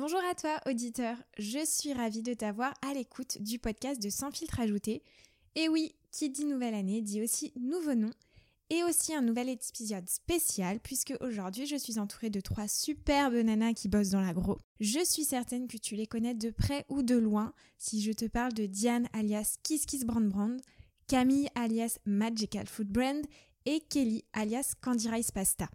Bonjour à toi, auditeur. Je suis ravie de t'avoir à l'écoute du podcast de Sans filtre ajouté. Et oui, qui dit nouvelle année dit aussi nouveau nom et aussi un nouvel épisode spécial puisque aujourd'hui je suis entourée de trois superbes nanas qui bossent dans l'agro. Je suis certaine que tu les connais de près ou de loin si je te parle de Diane alias Kiss Kiss Brand Brand, Camille alias Magical Food Brand et Kelly alias Candy Rice Pasta.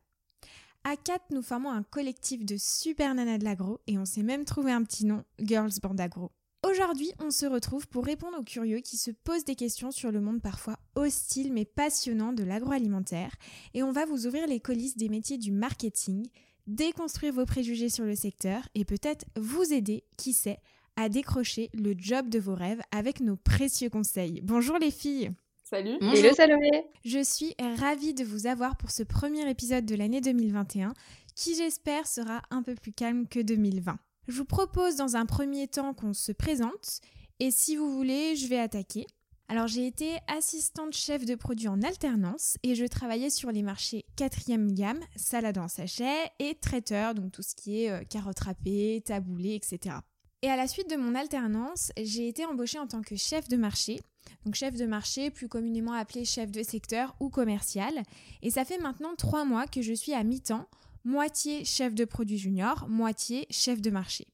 À 4, nous formons un collectif de super nanas de l'agro et on s'est même trouvé un petit nom, Girls Band Agro. Aujourd'hui, on se retrouve pour répondre aux curieux qui se posent des questions sur le monde parfois hostile mais passionnant de l'agroalimentaire et on va vous ouvrir les coulisses des métiers du marketing, déconstruire vos préjugés sur le secteur et peut-être vous aider, qui sait, à décrocher le job de vos rêves avec nos précieux conseils. Bonjour les filles Salut. Hello Salomé. Je suis ravie de vous avoir pour ce premier épisode de l'année 2021 qui j'espère sera un peu plus calme que 2020. Je vous propose dans un premier temps qu'on se présente et si vous voulez, je vais attaquer. Alors j'ai été assistante chef de produit en alternance et je travaillais sur les marchés quatrième gamme, salade en sachet et traiteur, donc tout ce qui est euh, carottes râpées, taboulé, etc. Et à la suite de mon alternance, j'ai été embauchée en tant que chef de marché donc chef de marché, plus communément appelé chef de secteur ou commercial. Et ça fait maintenant trois mois que je suis à mi-temps, moitié chef de produit junior, moitié chef de marché.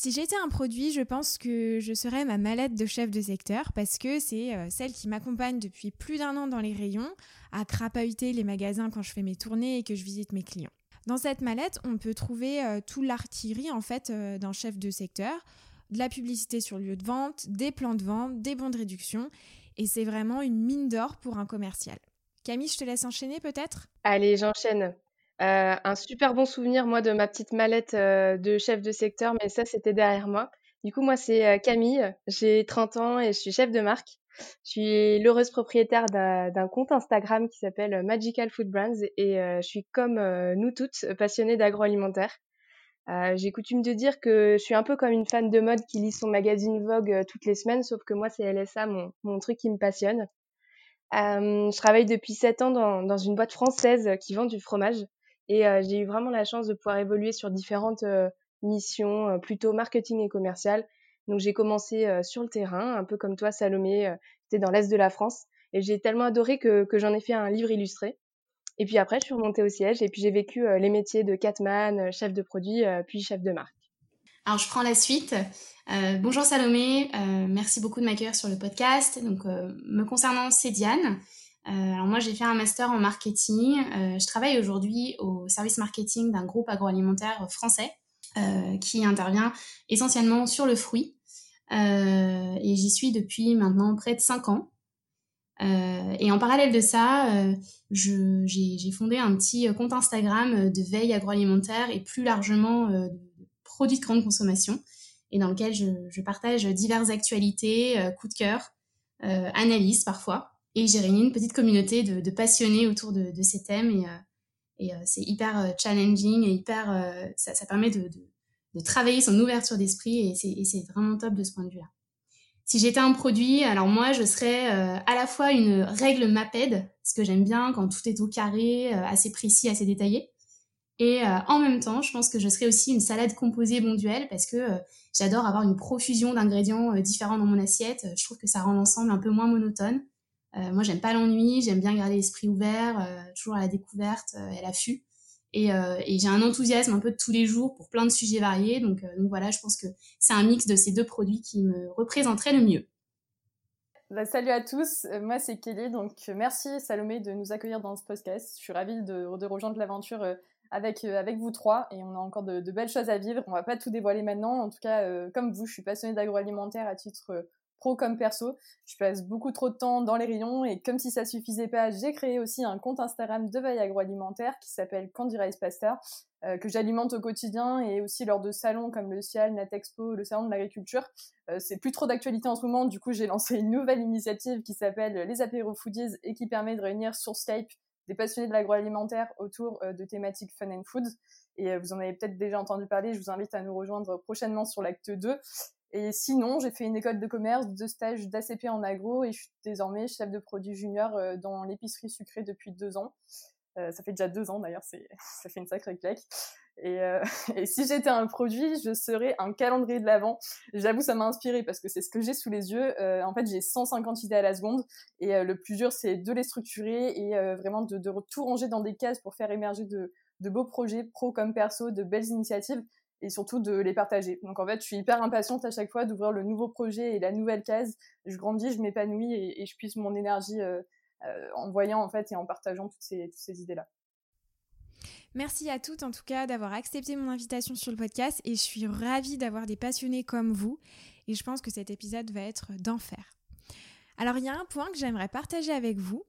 Si j'étais un produit, je pense que je serais ma mallette de chef de secteur parce que c'est euh, celle qui m'accompagne depuis plus d'un an dans les rayons, à crapahuter les magasins quand je fais mes tournées et que je visite mes clients. Dans cette mallette, on peut trouver euh, tout l'artillerie en fait euh, d'un chef de secteur, de la publicité sur le lieu de vente, des plans de vente, des bons de réduction. Et c'est vraiment une mine d'or pour un commercial. Camille, je te laisse enchaîner peut-être? Allez, j'enchaîne. Euh, un super bon souvenir, moi, de ma petite mallette euh, de chef de secteur, mais ça, c'était derrière moi. Du coup, moi, c'est euh, Camille, j'ai 30 ans et je suis chef de marque. Je suis l'heureuse propriétaire d'un compte Instagram qui s'appelle Magical Food Brands et je suis comme nous toutes passionnée d'agroalimentaire. Euh, j'ai coutume de dire que je suis un peu comme une fan de mode qui lit son magazine Vogue euh, toutes les semaines, sauf que moi, c'est LSA, mon, truc qui me passionne. Euh, je travaille depuis 7 ans dans, une boîte française qui vend du fromage et j'ai eu vraiment la chance de pouvoir évoluer sur différentes missions, plutôt marketing et commercial. Donc j'ai commencé sur le terrain, un peu comme toi Salomé, j'étais dans l'Est de la France et j'ai tellement adoré que j'en ai fait un livre illustré. Et puis après, je suis remontée au siège et puis j'ai vécu euh, les métiers de catman, euh, chef de produit, euh, puis chef de marque. Alors, je prends la suite. bonjour Salomé, merci beaucoup de m'accueillir sur le podcast. Donc, me concernant, c'est Diane. alors moi, j'ai fait un master en marketing. je travaille aujourd'hui au service marketing d'un groupe agroalimentaire français qui intervient essentiellement sur le fruit. et j'y suis depuis maintenant près de 5 ans. Euh, et en parallèle de ça, euh, j'ai fondé un petit euh, compte Instagram de veille agroalimentaire et plus largement de produits de grande consommation, et dans lequel je, je partage diverses actualités, coups de cœur, analyses parfois. Et j'ai réuni une petite communauté de, de passionnés autour de, de, ces thèmes, et, et c'est hyper challenging et hyper, ça, ça, permet de, de, travailler son ouverture d'esprit, et c'est vraiment top de ce point de vue-là. Si j'étais un produit, alors moi, je serais euh, à la fois une règle MAPED, ce que j'aime bien quand tout est au carré, euh, assez précis, assez détaillé. Et euh, en même temps, je pense que je serais aussi une salade composée bonduelle parce que j'adore avoir une profusion d'ingrédients différents dans mon assiette. Je trouve que ça rend l'ensemble un peu moins monotone. moi, j'aime pas l'ennui, j'aime bien garder l'esprit ouvert, toujours à la découverte et à l'affût. Euh, et, j'ai un enthousiasme un peu de tous les jours pour plein de sujets variés. Donc, euh, voilà, je pense que c'est un mix de ces deux produits qui me représenterait le mieux. Bah, salut à tous, euh, moi c'est Kelly, donc merci Salomé de nous accueillir dans ce podcast. Je suis ravie de, de rejoindre l'aventure avec, avec vous trois et on a encore de, belles choses à vivre. On va pas tout dévoiler maintenant. En tout cas, comme vous, je suis passionnée d'agroalimentaire à titre pro comme perso. Je passe beaucoup trop de temps dans les rayons et comme si ça suffisait pas, j'ai créé aussi un compte Instagram de veille agroalimentaire qui s'appelle Candy Rice Pasta euh, que j'alimente au quotidien et aussi lors de salons comme le CIAL, Natexpo, le salon de l'agriculture. Euh, c'est plus trop d'actualité en ce moment, du coup j'ai lancé une nouvelle initiative qui s'appelle les apéro foodies et qui permet de réunir sur Skype des passionnés de l'agroalimentaire autour euh, de thématiques fun and food. Et vous en avez peut-être déjà entendu parler, je vous invite à nous rejoindre prochainement sur l'acte 2. Et sinon, j'ai fait une école de commerce, deux stages d'ACP en agro et je suis désormais chef de produit junior euh, dans l'épicerie sucrée depuis deux ans. Euh, ça fait déjà deux ans d'ailleurs, ça fait une sacrée claque. Et, euh, et si j'étais un produit, je serais un calendrier de l'avant. J'avoue, ça m'a inspiré parce que c'est ce que j'ai sous les yeux. En fait, j'ai 150 idées à la seconde et le plus dur, c'est de les structurer et vraiment de, tout ranger dans des cases pour faire émerger de beaux projets pro comme perso, de belles initiatives et surtout de les partager. Donc en fait, je suis hyper impatiente à chaque fois d'ouvrir le nouveau projet et la nouvelle case. Je grandis, je m'épanouis et, je puise mon énergie euh, euh, en voyant en fait et en partageant toutes ces, toutes ces idées-là. Merci à toutes en tout cas d'avoir accepté mon invitation sur le podcast et je suis ravie d'avoir des passionnés comme vous et je pense que cet épisode va être d'enfer. Alors il y a un point que j'aimerais partager avec vous.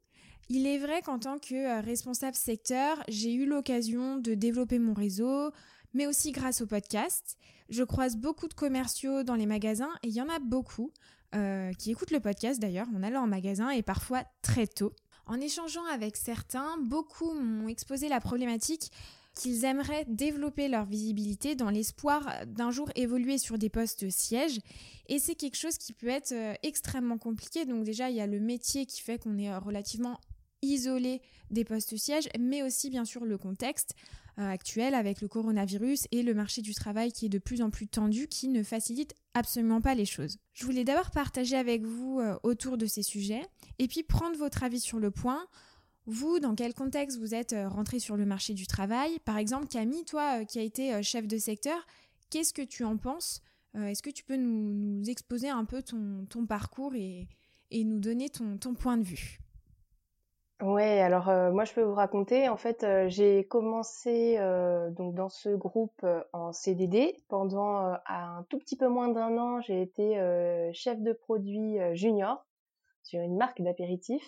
Il est vrai qu'en tant que euh, responsable secteur, j'ai eu l'occasion de développer mon réseau, mais aussi grâce au podcast. Je croise beaucoup de commerciaux dans les magasins et il y en a beaucoup euh, qui écoutent le podcast d'ailleurs en allant en magasin et parfois très tôt. En échangeant avec certains, beaucoup m'ont exposé la problématique qu'ils aimeraient développer leur visibilité dans l'espoir d'un jour évoluer sur des postes sièges. Et c'est quelque chose qui peut être euh, extrêmement compliqué. Donc déjà, il y a le métier qui fait qu'on est relativement isolé des postes sièges, mais aussi bien sûr le contexte. Euh, actuelle avec le coronavirus et le marché du travail qui est de plus en plus tendu, qui ne facilite absolument pas les choses. Je voulais d'abord partager avec vous euh, autour de ces sujets et puis prendre votre avis sur le point. Vous, dans quel contexte vous êtes euh, rentré sur le marché du travail? Par exemple, Camille, toi qui as été chef de secteur, qu'est-ce que tu en penses? Est-ce que tu peux nous, exposer un peu ton, parcours et, nous donner ton point de vue? Ouais, alors euh, moi je peux vous raconter. En fait, euh, j'ai commencé euh, donc dans ce groupe en CDD pendant un tout petit peu moins d'un an. J'ai été chef de produit junior sur une marque d'apéritif.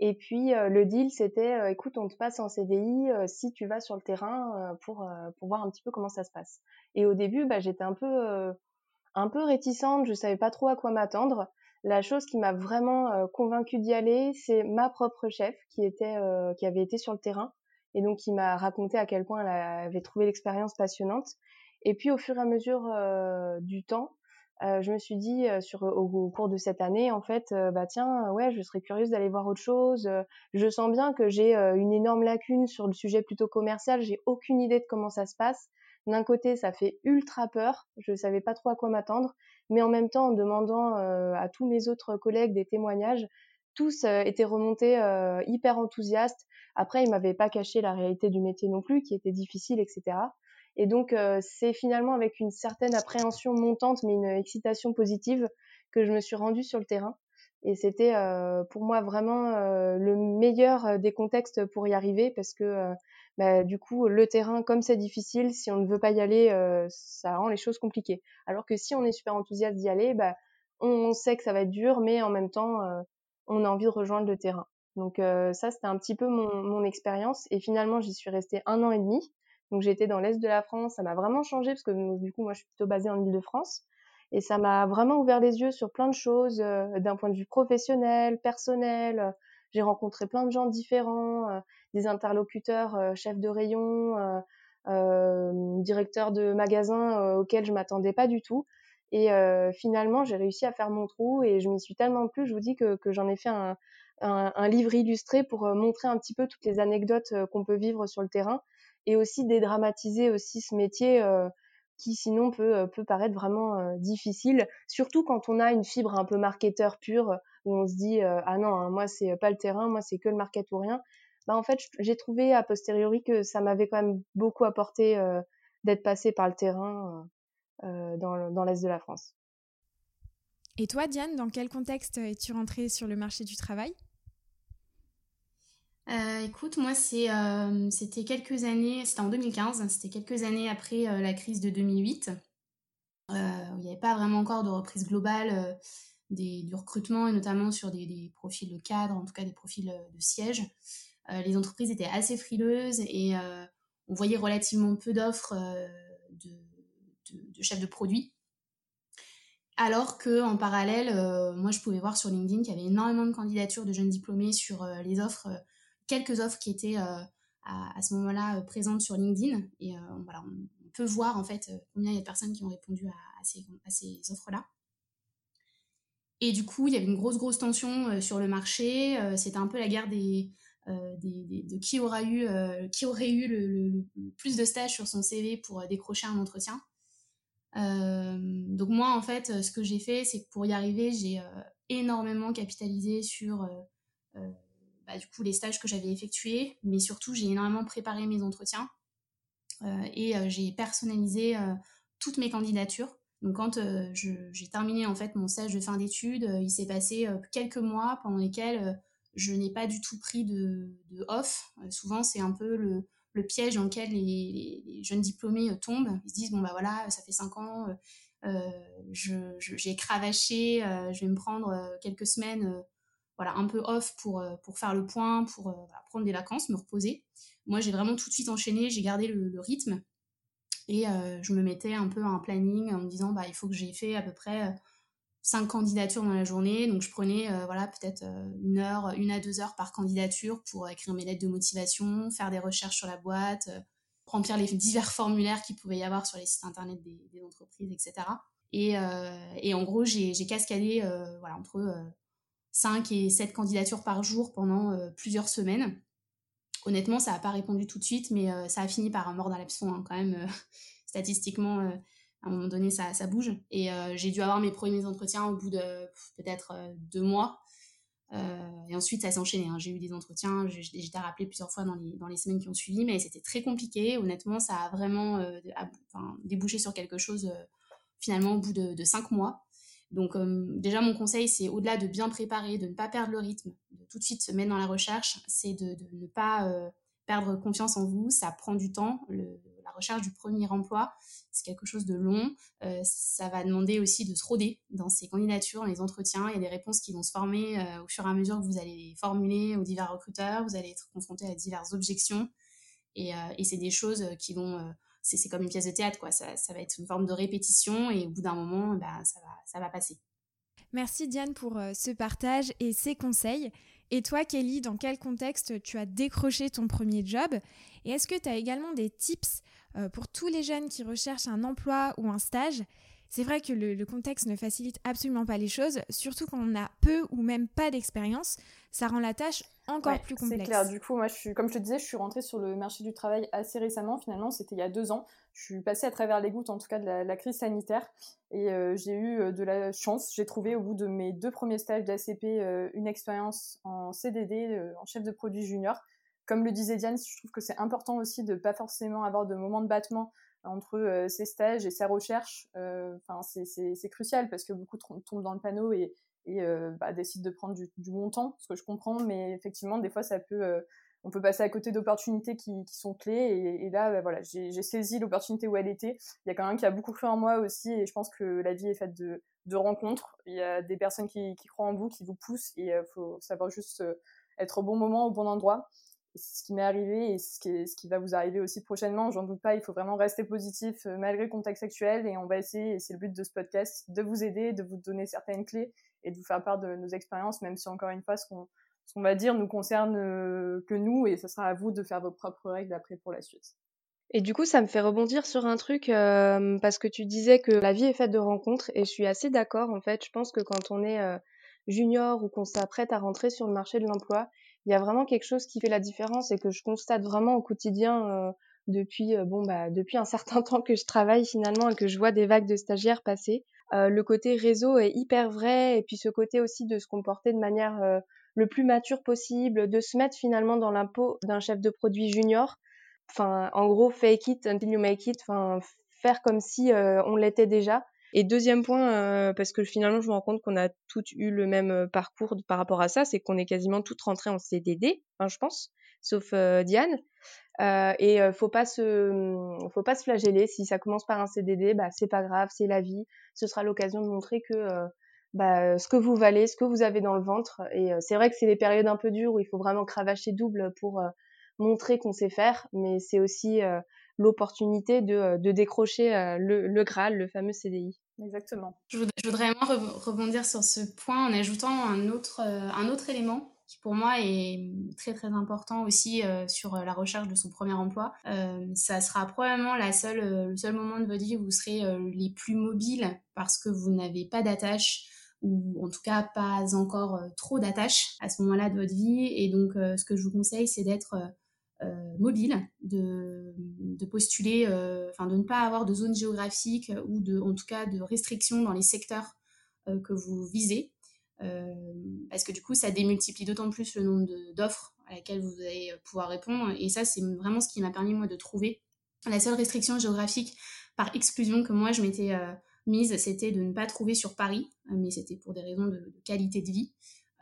Et puis le deal c'était, écoute, on te passe en CDI si tu vas sur le terrain pour pour voir un petit peu comment ça se passe. Et au début, bah, j'étais un peu un peu réticente. Je savais pas trop à quoi m'attendre. La chose qui m'a vraiment euh, convaincue d'y aller, c'est ma propre chef qui était, euh, qui avait été sur le terrain et donc qui m'a raconté à quel point elle avait trouvé l'expérience passionnante. Et puis au fur et à mesure euh, du temps, je me suis dit sur au, cours de cette année en fait bah tiens ouais je serais curieuse d'aller voir autre chose je sens bien que j'ai une énorme lacune sur le sujet plutôt commercial j'ai aucune idée de comment ça se passe d'un côté ça fait ultra peur je savais pas trop à quoi m'attendre mais en même temps en demandant euh, à tous mes autres collègues des témoignages, tous euh, étaient remontés euh, hyper enthousiastes. Après, ils m'avaient pas caché la réalité du métier non plus, qui était difficile, etc. Et donc, c'est finalement avec une certaine appréhension montante, mais une excitation positive, que je me suis rendue sur le terrain. Et c'était pour moi vraiment le meilleur des contextes pour y arriver, parce que bah, du coup, le terrain, comme c'est difficile, si on ne veut pas y aller, euh, ça rend les choses compliquées. Alors que si on est super enthousiaste d'y aller, bah, on, sait que ça va être dur, mais en même temps, euh, on a envie de rejoindre le terrain. Donc euh, ça, c'était un petit peu mon, mon expérience. Et finalement, j'y suis restée un an et demi. Donc j'étais dans l'est de la France. Ça m'a vraiment changé parce que du coup, moi, je suis plutôt basée en Ile-de-France. Et ça m'a vraiment ouvert les yeux sur plein de choses d'un point de vue professionnel, personnel. J'ai rencontré plein de gens différents des interlocuteurs euh, chefs de rayon, euh, euh, directeurs de magasins auxquels je m'attendais pas du tout. Et finalement, j'ai réussi à faire mon trou et je m'y suis tellement plu, je vous dis que, que j'en ai fait un, un, livre illustré pour montrer un petit peu toutes les anecdotes qu'on peut vivre sur le terrain et aussi dédramatiser aussi ce métier qui sinon peut, peut paraître vraiment difficile, surtout quand on a une fibre un peu marketeur pure où on se dit ah non, hein, moi c'est pas le terrain, moi c'est que le market ou rien bah en fait j'ai trouvé a posteriori que ça m'avait quand même beaucoup apporté euh, d'être passé par le terrain euh, euh, dans, dans l'est de la France. Et toi Diane, dans quel contexte es-tu rentrée sur le marché du travail? Écoute, moi, c'était quelques années, c'était en 2015, c'était quelques années après la crise de 2008, où il n'y avait pas vraiment encore de reprise globale du recrutement, et notamment sur des, profils de cadre, en tout cas des profils de siège. Les entreprises étaient assez frileuses et on voyait relativement peu d'offres de, de, chefs de produits. Alors que en parallèle, euh, moi je pouvais voir sur LinkedIn qu'il y avait énormément de candidatures de jeunes diplômés sur euh, les offres, euh, quelques offres qui étaient à, ce moment-là présentes sur LinkedIn. Et voilà, on, peut voir en fait combien il y a de personnes qui ont répondu à, ces, ces offres-là. Et du coup, il y avait une grosse grosse tension sur le marché. C'était un peu la guerre des, des, de qui aura eu, qui aurait eu le, plus de stages sur son CV pour décrocher un entretien. Euh, donc moi, en fait, ce que j'ai fait, c'est que pour y arriver, j'ai euh, énormément capitalisé sur euh, bah, du coup les stages que j'avais effectués, mais surtout j'ai énormément préparé mes entretiens et j'ai personnalisé toutes mes candidatures. Donc quand j'ai terminé en fait mon stage de fin d'études, il s'est passé quelques mois pendant lesquels je n'ai pas du tout pris de, off. souvent c'est un peu le, piège dans lequel les, jeunes diplômés euh, tombent. Ils se disent, bon, bah voilà, ça fait cinq ans, euh, euh, j'ai cravaché, je vais me prendre quelques semaines voilà, un peu off pour, pour faire le point, pour prendre des vacances, me reposer. Moi, j'ai vraiment tout de suite enchaîné, j'ai gardé le, rythme et je me mettais un peu un planning en me disant, bah, il faut que j'ai fait à peu près cinq candidatures dans la journée. Donc, je prenais euh, voilà, peut-être euh, une heure, une à deux heures par candidature pour écrire mes lettres de motivation, faire des recherches sur la boîte, euh, remplir les divers formulaires qu'il pouvait y avoir sur les sites internet des, entreprises, etc. Et, et en gros, j'ai cascadé voilà, entre cinq et sept candidatures par jour pendant plusieurs semaines. Honnêtement, ça n'a pas répondu tout de suite, mais ça a fini par un mort dans l'absent quand même. statistiquement, à un moment donné, ça, bouge. Et euh, j'ai dû avoir mes premiers entretiens au bout de peut-être euh, deux mois. Euh, et ensuite, ça s'est enchaîné. Hein. J'ai eu des entretiens, j'étais rappelée plusieurs fois dans les, semaines qui ont suivi, mais c'était très compliqué. Honnêtement, ça a vraiment débouché sur quelque chose finalement au bout de, cinq mois. Donc déjà, mon conseil, c'est au-delà de bien préparer, de ne pas perdre le rythme, de tout de suite se mettre dans la recherche, c'est de, ne pas perdre confiance en vous. Ça prend du temps. La recherche du premier emploi, c'est quelque chose de long. Euh, ça va demander aussi de se roder dans ces candidatures, les entretiens. Il y a des réponses qui vont se former euh, au fur et à mesure que vous allez les formuler aux divers recruteurs. Vous allez être confronté à diverses objections. Et, euh, c'est des choses qui vont... c'est comme une pièce de théâtre, quoi. Ça, va être une forme de répétition et au bout d'un moment, bah, ça, va, ça va passer. Merci Diane pour ce partage et ces conseils. Et toi, Kelly, dans quel contexte tu as décroché ton premier job? Et est-ce que tu as également des tips euh, pour tous les jeunes qui recherchent un emploi ou un stage? C'est vrai que le, contexte ne facilite absolument pas les choses, surtout quand on a peu ou même pas d'expérience. Ça rend la tâche encore plus complexe. C'est clair. Du coup, moi, je suis, comme je te disais, je suis rentrée sur le marché du travail assez récemment. Finalement, c'était il y a deux ans. Je suis passée à travers les gouttes, en tout cas, de la, crise sanitaire. Et euh, j'ai eu euh, de la chance. J'ai trouvé, au bout de mes deux premiers stages d'ACP, une expérience en CDD, en chef de produit junior comme le disait Diane, je trouve que c'est important aussi de pas forcément avoir de moments de battement entre euh, ses stages et sa recherche. Euh, enfin, c'est crucial parce que beaucoup tombent dans le panneau et, et euh, bah, décident de prendre du, du, bon temps, ce que je comprends. Mais effectivement, des fois, ça peut, on peut passer à côté d'opportunités qui, qui, sont clés. Et, et là, bah, voilà, j'ai saisi l'opportunité où elle était. Il y a même qui a beaucoup cru en moi aussi, et je pense que la vie est faite de, de rencontres. Il y a des personnes qui, qui croient en vous, qui vous poussent, et il faut savoir juste être au bon moment, au bon endroit ce qui m'est arrivé et ce qui, ce qui va vous arriver aussi prochainement. J'en doute pas, il faut vraiment rester positif euh, malgré le contexte actuel et on va essayer, et c'est le but de ce podcast, de vous aider, de vous donner certaines clés et de vous faire part de nos expériences, même si encore une fois, ce qu'on ce va dire nous concerne euh, que nous et ce sera à vous de faire vos propres règles après pour la suite. Et du coup, ça me fait rebondir sur un truc euh, parce que tu disais que la vie est faite de rencontres et je suis assez d'accord en fait. Je pense que quand on est junior ou qu'on s'apprête à rentrer sur le marché de l'emploi, il y a vraiment quelque chose qui fait la différence et que je constate vraiment au quotidien euh, depuis euh, bon bah depuis un certain temps que je travaille finalement et que je vois des vagues de stagiaires passer. Euh, le côté réseau est hyper vrai et puis ce côté aussi de se comporter de manière euh, le plus mature possible, de se mettre finalement dans l'impôt d'un chef de produit junior. Enfin, en gros, fake it until you make it. Enfin, faire comme si on l'était déjà. Et deuxième point, parce que finalement, je me rends compte qu'on a toutes eu le même parcours par rapport à ça, c'est qu'on est quasiment toutes rentrées en CDD, hein, je pense, sauf Diane. Euh, et faut pas se, faut pas se flageller. Si ça commence par un CDD, bah c'est pas grave, c'est la vie. Ce sera l'occasion de montrer que bah, ce que vous valez, ce que vous avez dans le ventre. Et c'est vrai que c'est des périodes un peu dures où il faut vraiment cravacher double pour montrer qu'on sait faire, mais c'est aussi l'opportunité de, de, décrocher le, le, Graal, le fameux CDI. Exactement. Je voudrais, vraiment rebondir sur ce point en ajoutant un autre, un autre élément qui pour moi est très très important aussi sur la recherche de son premier emploi. ça sera probablement la seule, le seul moment de votre vie où vous serez les plus mobiles parce que vous n'avez pas d'attache ou en tout cas pas encore trop d'attache à ce moment-là de votre vie. Et donc, ce que je vous conseille, c'est d'être mobile, de, postuler, enfin de ne pas avoir de zone géographique ou de, en tout cas de restrictions dans les secteurs que vous visez. parce que du coup, ça démultiplie d'autant plus le nombre d'offres à laquelle vous allez pouvoir répondre. Et ça, c'est vraiment ce qui m'a permis, moi, de trouver la seule restriction géographique par exclusion que moi, je m'étais mise, c'était de ne pas trouver sur Paris, euh, mais c'était pour des raisons de, qualité de vie.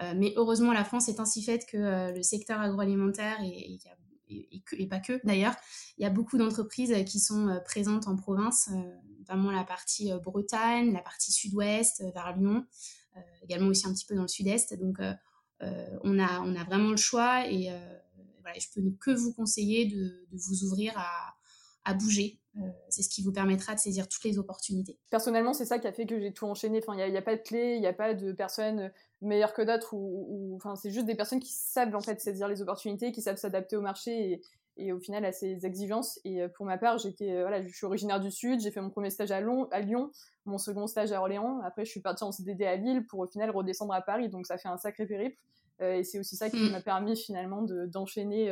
Euh, mais heureusement, la France est ainsi faite que euh, le secteur agroalimentaire et, et, pas que d'ailleurs, il y a beaucoup d'entreprises qui sont présentes en province, notamment la partie Bretagne, la partie sud-ouest, vers Lyon, également aussi un petit peu dans le sud-est. Donc on, a, on a vraiment le choix et voilà, je peux que vous conseiller de, de vous ouvrir à, à bouger. Euh, c'est ce qui vous permettra de saisir toutes les opportunités. Personnellement, c'est ça qui a fait que j'ai tout enchaîné. Enfin, il n'y a, pas de clé, il n'y a pas de personnes meilleures que d'autres. Ou, enfin, c'est juste des personnes qui savent en fait saisir les opportunités, qui savent s'adapter au marché et, et, au final à ses exigences. Et euh, pour ma part, j'étais, euh, voilà, je suis originaire du Sud. J'ai fait mon premier stage à, à Lyon, mon second stage à Orléans. Après, je suis partie en CDD à Lille pour au final redescendre à Paris. Donc, ça fait un sacré périple. et c'est aussi ça qui mm. m'a permis finalement de, d'enchaîner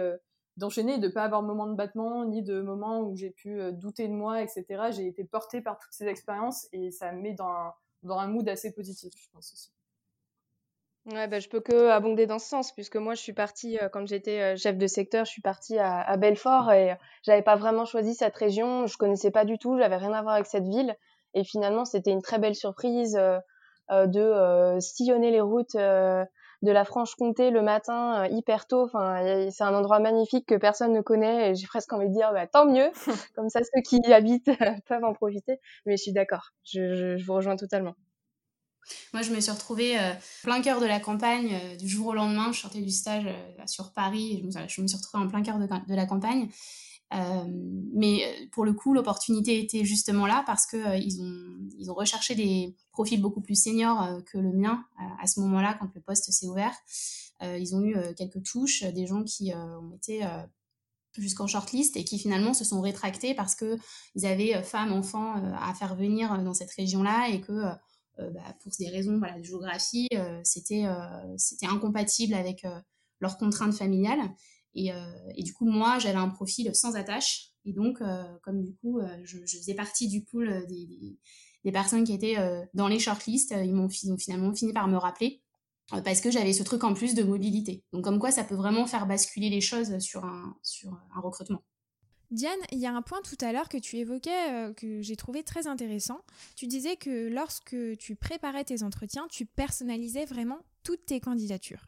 d'enchaîner et de pas avoir de moment de battement ni de moment où j'ai pu euh, douter de moi, etc. J'ai été portée par toutes ces expériences et ça me met dans un, dans un mood assez positif, je pense aussi. Ouais, bah, je peux que abonder dans ce sens, puisque moi, je suis partie, euh, quand j'étais euh, chef de secteur, je suis partie à, à Belfort et j'avais pas vraiment choisi cette région, je connaissais pas du tout, j'avais rien à voir avec cette ville. Et finalement, c'était une très belle surprise de sillonner les routes de la Franche-Comté le matin euh, hyper tôt. Enfin, c'est un endroit magnifique que personne ne connaît et j'ai presque envie de dire bah, tant mieux. Comme ça, ceux qui y habitent peuvent en profiter. Mais je suis d'accord. Je, je, vous rejoins totalement. Moi, je me suis retrouvée euh, plein cœur de la campagne euh, du jour au lendemain. Je sortais du stage sur Paris. Je me, suis retrouvée en plein cœur de, de la campagne. Euh, mais euh, pour le coup, l'opportunité était justement là parce que euh, ils ont ils ont recherché des profils beaucoup plus seniors que le mien à ce moment-là quand le poste s'est ouvert. ils ont eu quelques touches, des gens qui ont été jusqu'en shortlist et qui finalement se sont rétractés parce que ils avaient femmes, enfants à faire venir dans cette région-là et que bah, pour des raisons de géographie, c'était c'était incompatible avec leurs contraintes familiales. Et, euh, du coup, moi, j'avais un profil sans attache. Et donc, euh, comme du coup, euh, je, faisais partie du pool des, personnes qui étaient dans les shortlists, ils m'ont finalement fini par me rappeler parce que j'avais ce truc en plus de mobilité. Donc comme quoi ça peut vraiment faire basculer les choses sur un recrutement. Diane, il y a un point tout à l'heure que tu évoquais que j'ai trouvé très intéressant. Tu disais que lorsque tu préparais tes entretiens, tu personnalisais vraiment toutes tes candidatures.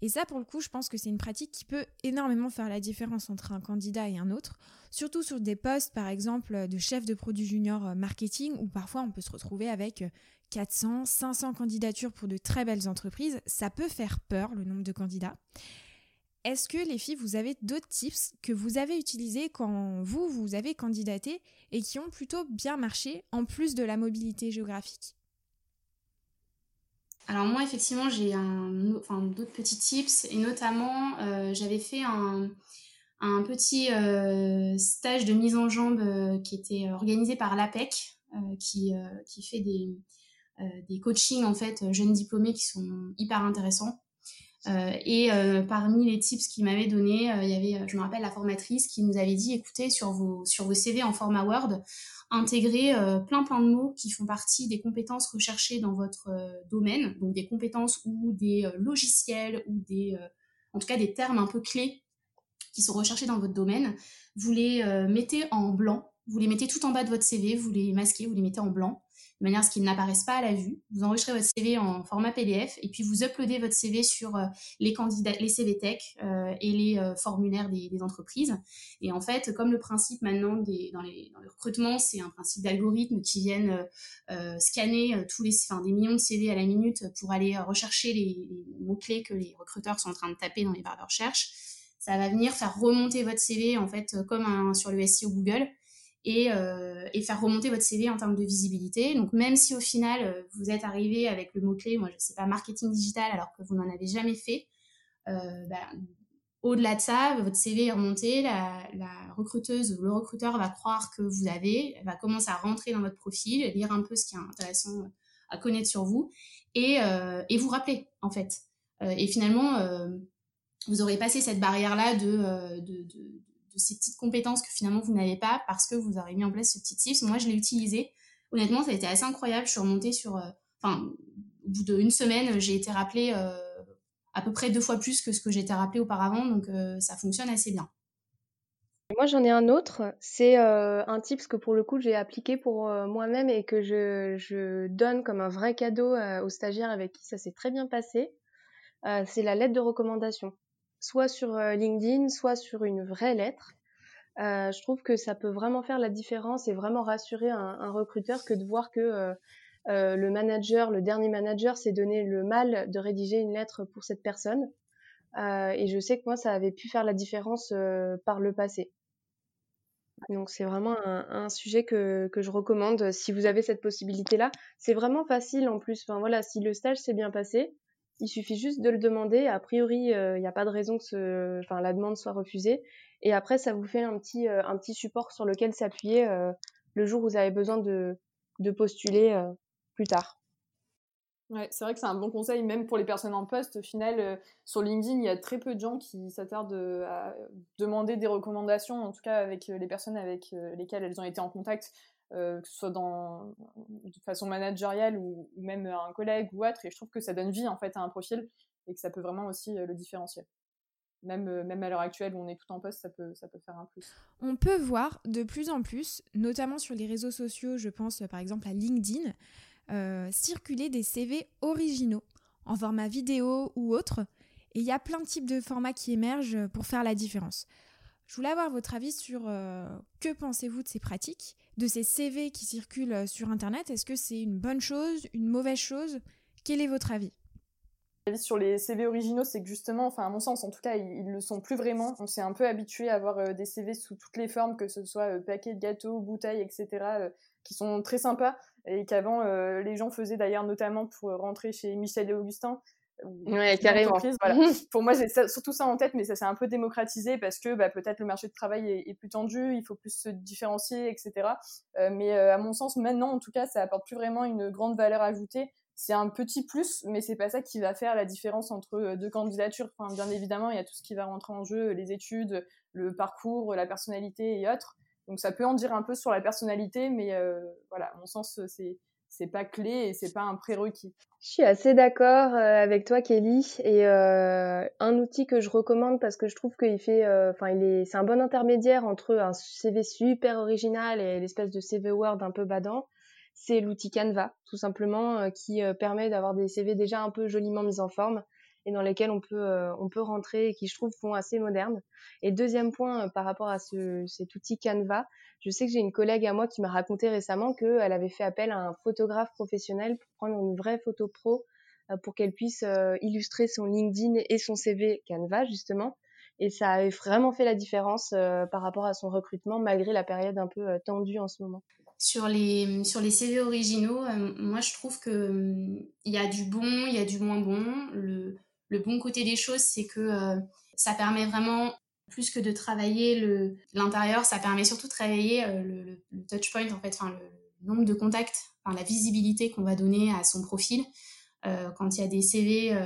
Et ça, pour le coup, je pense que c'est une pratique qui peut énormément faire la différence entre un candidat et un autre, surtout sur des postes, par exemple, de chef de produit junior euh, marketing, où parfois on peut se retrouver avec 400, euh, 500 candidatures pour de très belles entreprises. Ça peut faire peur, le nombre de candidats. Est-ce que les filles, vous avez d'autres tips que vous avez utilisés quand vous, vous avez candidaté et qui ont plutôt bien marché en plus de la mobilité géographique? Alors moi, effectivement, j'ai d'autres petits tips et notamment, euh, j'avais fait un, petit euh, stage de mise en jambe euh, qui était organisé par l'APEC, qui, qui fait des, des coachings en fait jeunes diplômés qui sont hyper intéressants. Et parmi les tips qu'il m'avait donné, il y avait, je me rappelle, la formatrice qui nous avait dit, écoutez, sur vos, sur CV en format Word, intégrer euh, plein plein de mots qui font partie des compétences recherchées dans votre euh, domaine, donc des compétences ou des euh, logiciels ou des, en tout cas des termes un peu clés qui sont recherchés dans votre domaine. Vous les mettez en blanc, vous les mettez tout en bas de votre CV, vous les masquez, vous les mettez en blanc. De manière à ce qu'il n'apparaisse pas à la vue. Vous enregistrez votre CV en format PDF et puis vous uploadez votre CV sur euh, les candidats, les CV Tech euh, et les euh, formulaires des, entreprises. Et en fait, comme le principe maintenant des, dans, les, dans le recrutement, c'est un principe d'algorithme qui viennent scanner tous les, enfin, des millions de CV à la minute pour aller rechercher les, les mots-clés que les recruteurs sont en train de taper dans les barres de recherche. Ça va venir faire remonter votre CV en fait comme un, sur le SEO Google euh, et, faire remonter votre CV en termes de visibilité. Donc même si au final euh, vous êtes arrivé avec le mot-clé, moi je ne sais pas, marketing digital alors que vous n'en avez jamais fait, euh, bah, au-delà de ça, votre CV est remonté, la, recruteuse ou le recruteur va croire que vous avez, va commencer à rentrer dans votre profil, lire un peu ce qui est intéressant à connaître sur vous et, vous rappeler en fait. et finalement, vous aurez passé cette barrière-là de, ces petites compétences que finalement vous n'avez pas parce que vous aurez mis en place ce petit tips. Moi, je l'ai utilisé. Honnêtement, ça a été assez incroyable. Je suis remontée sur. Euh, enfin, au bout d'une semaine, j'ai été rappelée euh, à peu près deux fois plus que ce que été rappelée auparavant. Donc, euh, ça fonctionne assez bien. Moi, j'en ai un autre. C'est un tips que pour le coup, j'ai appliqué pour moi-même et que je, donne comme un vrai cadeau aux stagiaires avec qui ça s'est très bien passé. c'est la lettre de recommandation soit sur euh, LinkedIn, soit sur une vraie lettre. Euh, je trouve que ça peut vraiment faire la différence et vraiment rassurer un, recruteur que de voir que euh, le manager, le dernier manager, s'est donné le mal de rédiger une lettre pour cette personne. et je sais que moi, ça avait pu faire la différence par le passé. Donc c'est vraiment un, sujet que, que, je recommande si vous avez cette possibilité-là. C'est vraiment facile en plus. Enfin voilà, si le stage s'est bien passé, il suffit juste de le demander. A priori, euh, il n'y a pas de raison que ce, enfin, la demande soit refusée. Et après, ça vous fait un petit, euh, un petit support sur lequel s'appuyer euh, le jour où vous avez besoin de, de postuler plus tard. Ouais, c'est vrai que c'est un bon conseil, même pour les personnes en poste. Au final, sur LinkedIn, il y a très peu de gens qui s'attardent à demander des recommandations, en tout cas avec les personnes avec lesquelles elles ont été en contact. Euh, que ce soit dans, de façon managériale ou, même un collègue ou autre. Et je trouve que ça donne vie en fait à un profil et que ça peut vraiment aussi euh, le différencier. Même, euh, même à l'heure actuelle où on est tout en poste, ça peut, ça peut faire un plus. On peut voir de plus en plus, notamment sur les réseaux sociaux, je pense par exemple à LinkedIn, circuler des CV originaux en format vidéo ou autre. Et il y a plein de types de formats qui émergent pour faire la différence. Je voulais avoir votre avis sur que pensez-vous de ces pratiques de ces CV qui circulent euh, sur Internet? Est-ce que c'est une bonne chose, une mauvaise chose? Quel est votre avis? Sur les CV originaux, c'est que justement, à mon sens en tout cas, ils, ne le sont plus vraiment. On s'est un peu habitué à avoir euh, des CV sous toutes les formes, que ce soit euh, paquet de gâteaux, bouteilles, etc., qui sont très sympas et qu'avant les gens faisaient d'ailleurs notamment pour rentrer chez Michel et Augustin. Ouais, carrément. Pour moi, j'ai surtout ça en tête, mais ça s'est un peu démocratisé parce que bah, peut-être le marché de travail est, plus tendu, il faut plus se différencier, etc. Euh, mais euh, à mon sens, maintenant, en tout cas, ça apporte plus vraiment une grande valeur ajoutée. C'est un petit plus, mais c'est pas ça qui va faire la différence entre euh, deux candidatures. Enfin, bien évidemment, il y a tout ce qui va rentrer en jeu, les études, le parcours, la personnalité et autres. Donc ça peut en dire un peu sur la personnalité, mais voilà, à mon sens, c'est c'est pas clé et c'est pas un prérequis. Je suis assez d'accord euh, avec toi, Kelly. Et euh, un outil que je recommande parce que je trouve qu'il fait, euh, enfin, il est, c'est un bon intermédiaire entre un CV super original et l'espèce de CV Word un peu badant. C'est l'outil Canva, tout simplement, qui permet d'avoir des CV déjà un peu joliment mis en forme et dans lesquels on peut, on peut rentrer et qui, je trouve, font assez modernes. Et deuxième point par rapport à ce, cet outil Canva, je sais que j'ai une collègue à moi qui m'a raconté récemment qu'elle avait fait appel à un photographe professionnel pour prendre une vraie photo pro euh, pour qu'elle puisse euh, illustrer son LinkedIn et son CV Canva justement. Et ça avait vraiment fait la différence euh, par rapport à son recrutement malgré la période un peu tendue en ce moment. Sur les, sur les CV originaux, moi je trouve qu'il il y a du bon, il y a du moins bon. Le bon côté des choses, c'est que ça permet vraiment plus que de travailler l'intérieur, ça permet surtout de travailler euh, le, le, touch point, en fait, enfin, le, nombre de contacts, la visibilité qu'on va donner à son profil. Euh, quand il y a des CV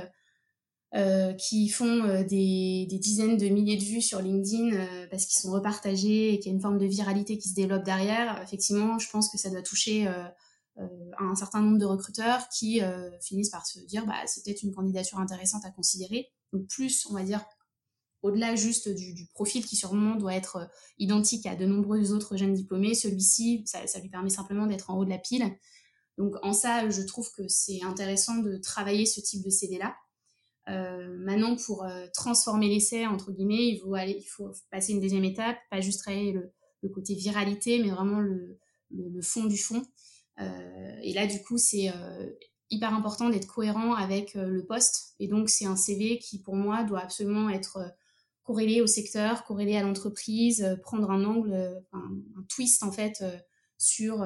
euh, qui font des, dizaines de milliers de vues sur LinkedIn parce qu'ils sont repartagés et qu'il y a une forme de viralité qui se développe derrière, effectivement, je pense que ça doit toucher un certain nombre de recruteurs qui finissent par se dire bah, c'est peut-être une candidature intéressante à considérer. Donc plus, on va dire, au-delà juste du, profil qui sûrement doit être euh, identique à de nombreux autres jeunes diplômés, celui-ci, ça, lui permet simplement d'être en haut de la pile. Donc en ça, je trouve que c'est intéressant de travailler ce type de CD-là. Euh, maintenant, pour euh, transformer l'essai, entre guillemets, il faut, aller, il faut passer une deuxième étape, pas juste travailler le, le côté viralité, mais vraiment le, le fond du fond. Euh, et là, du coup, c'est euh, hyper important d'être cohérent avec euh, le poste. Et donc, c'est un CV qui, pour moi, doit absolument être corrélé au secteur, corrélé à l'entreprise, prendre un angle, un, twist, en fait, sur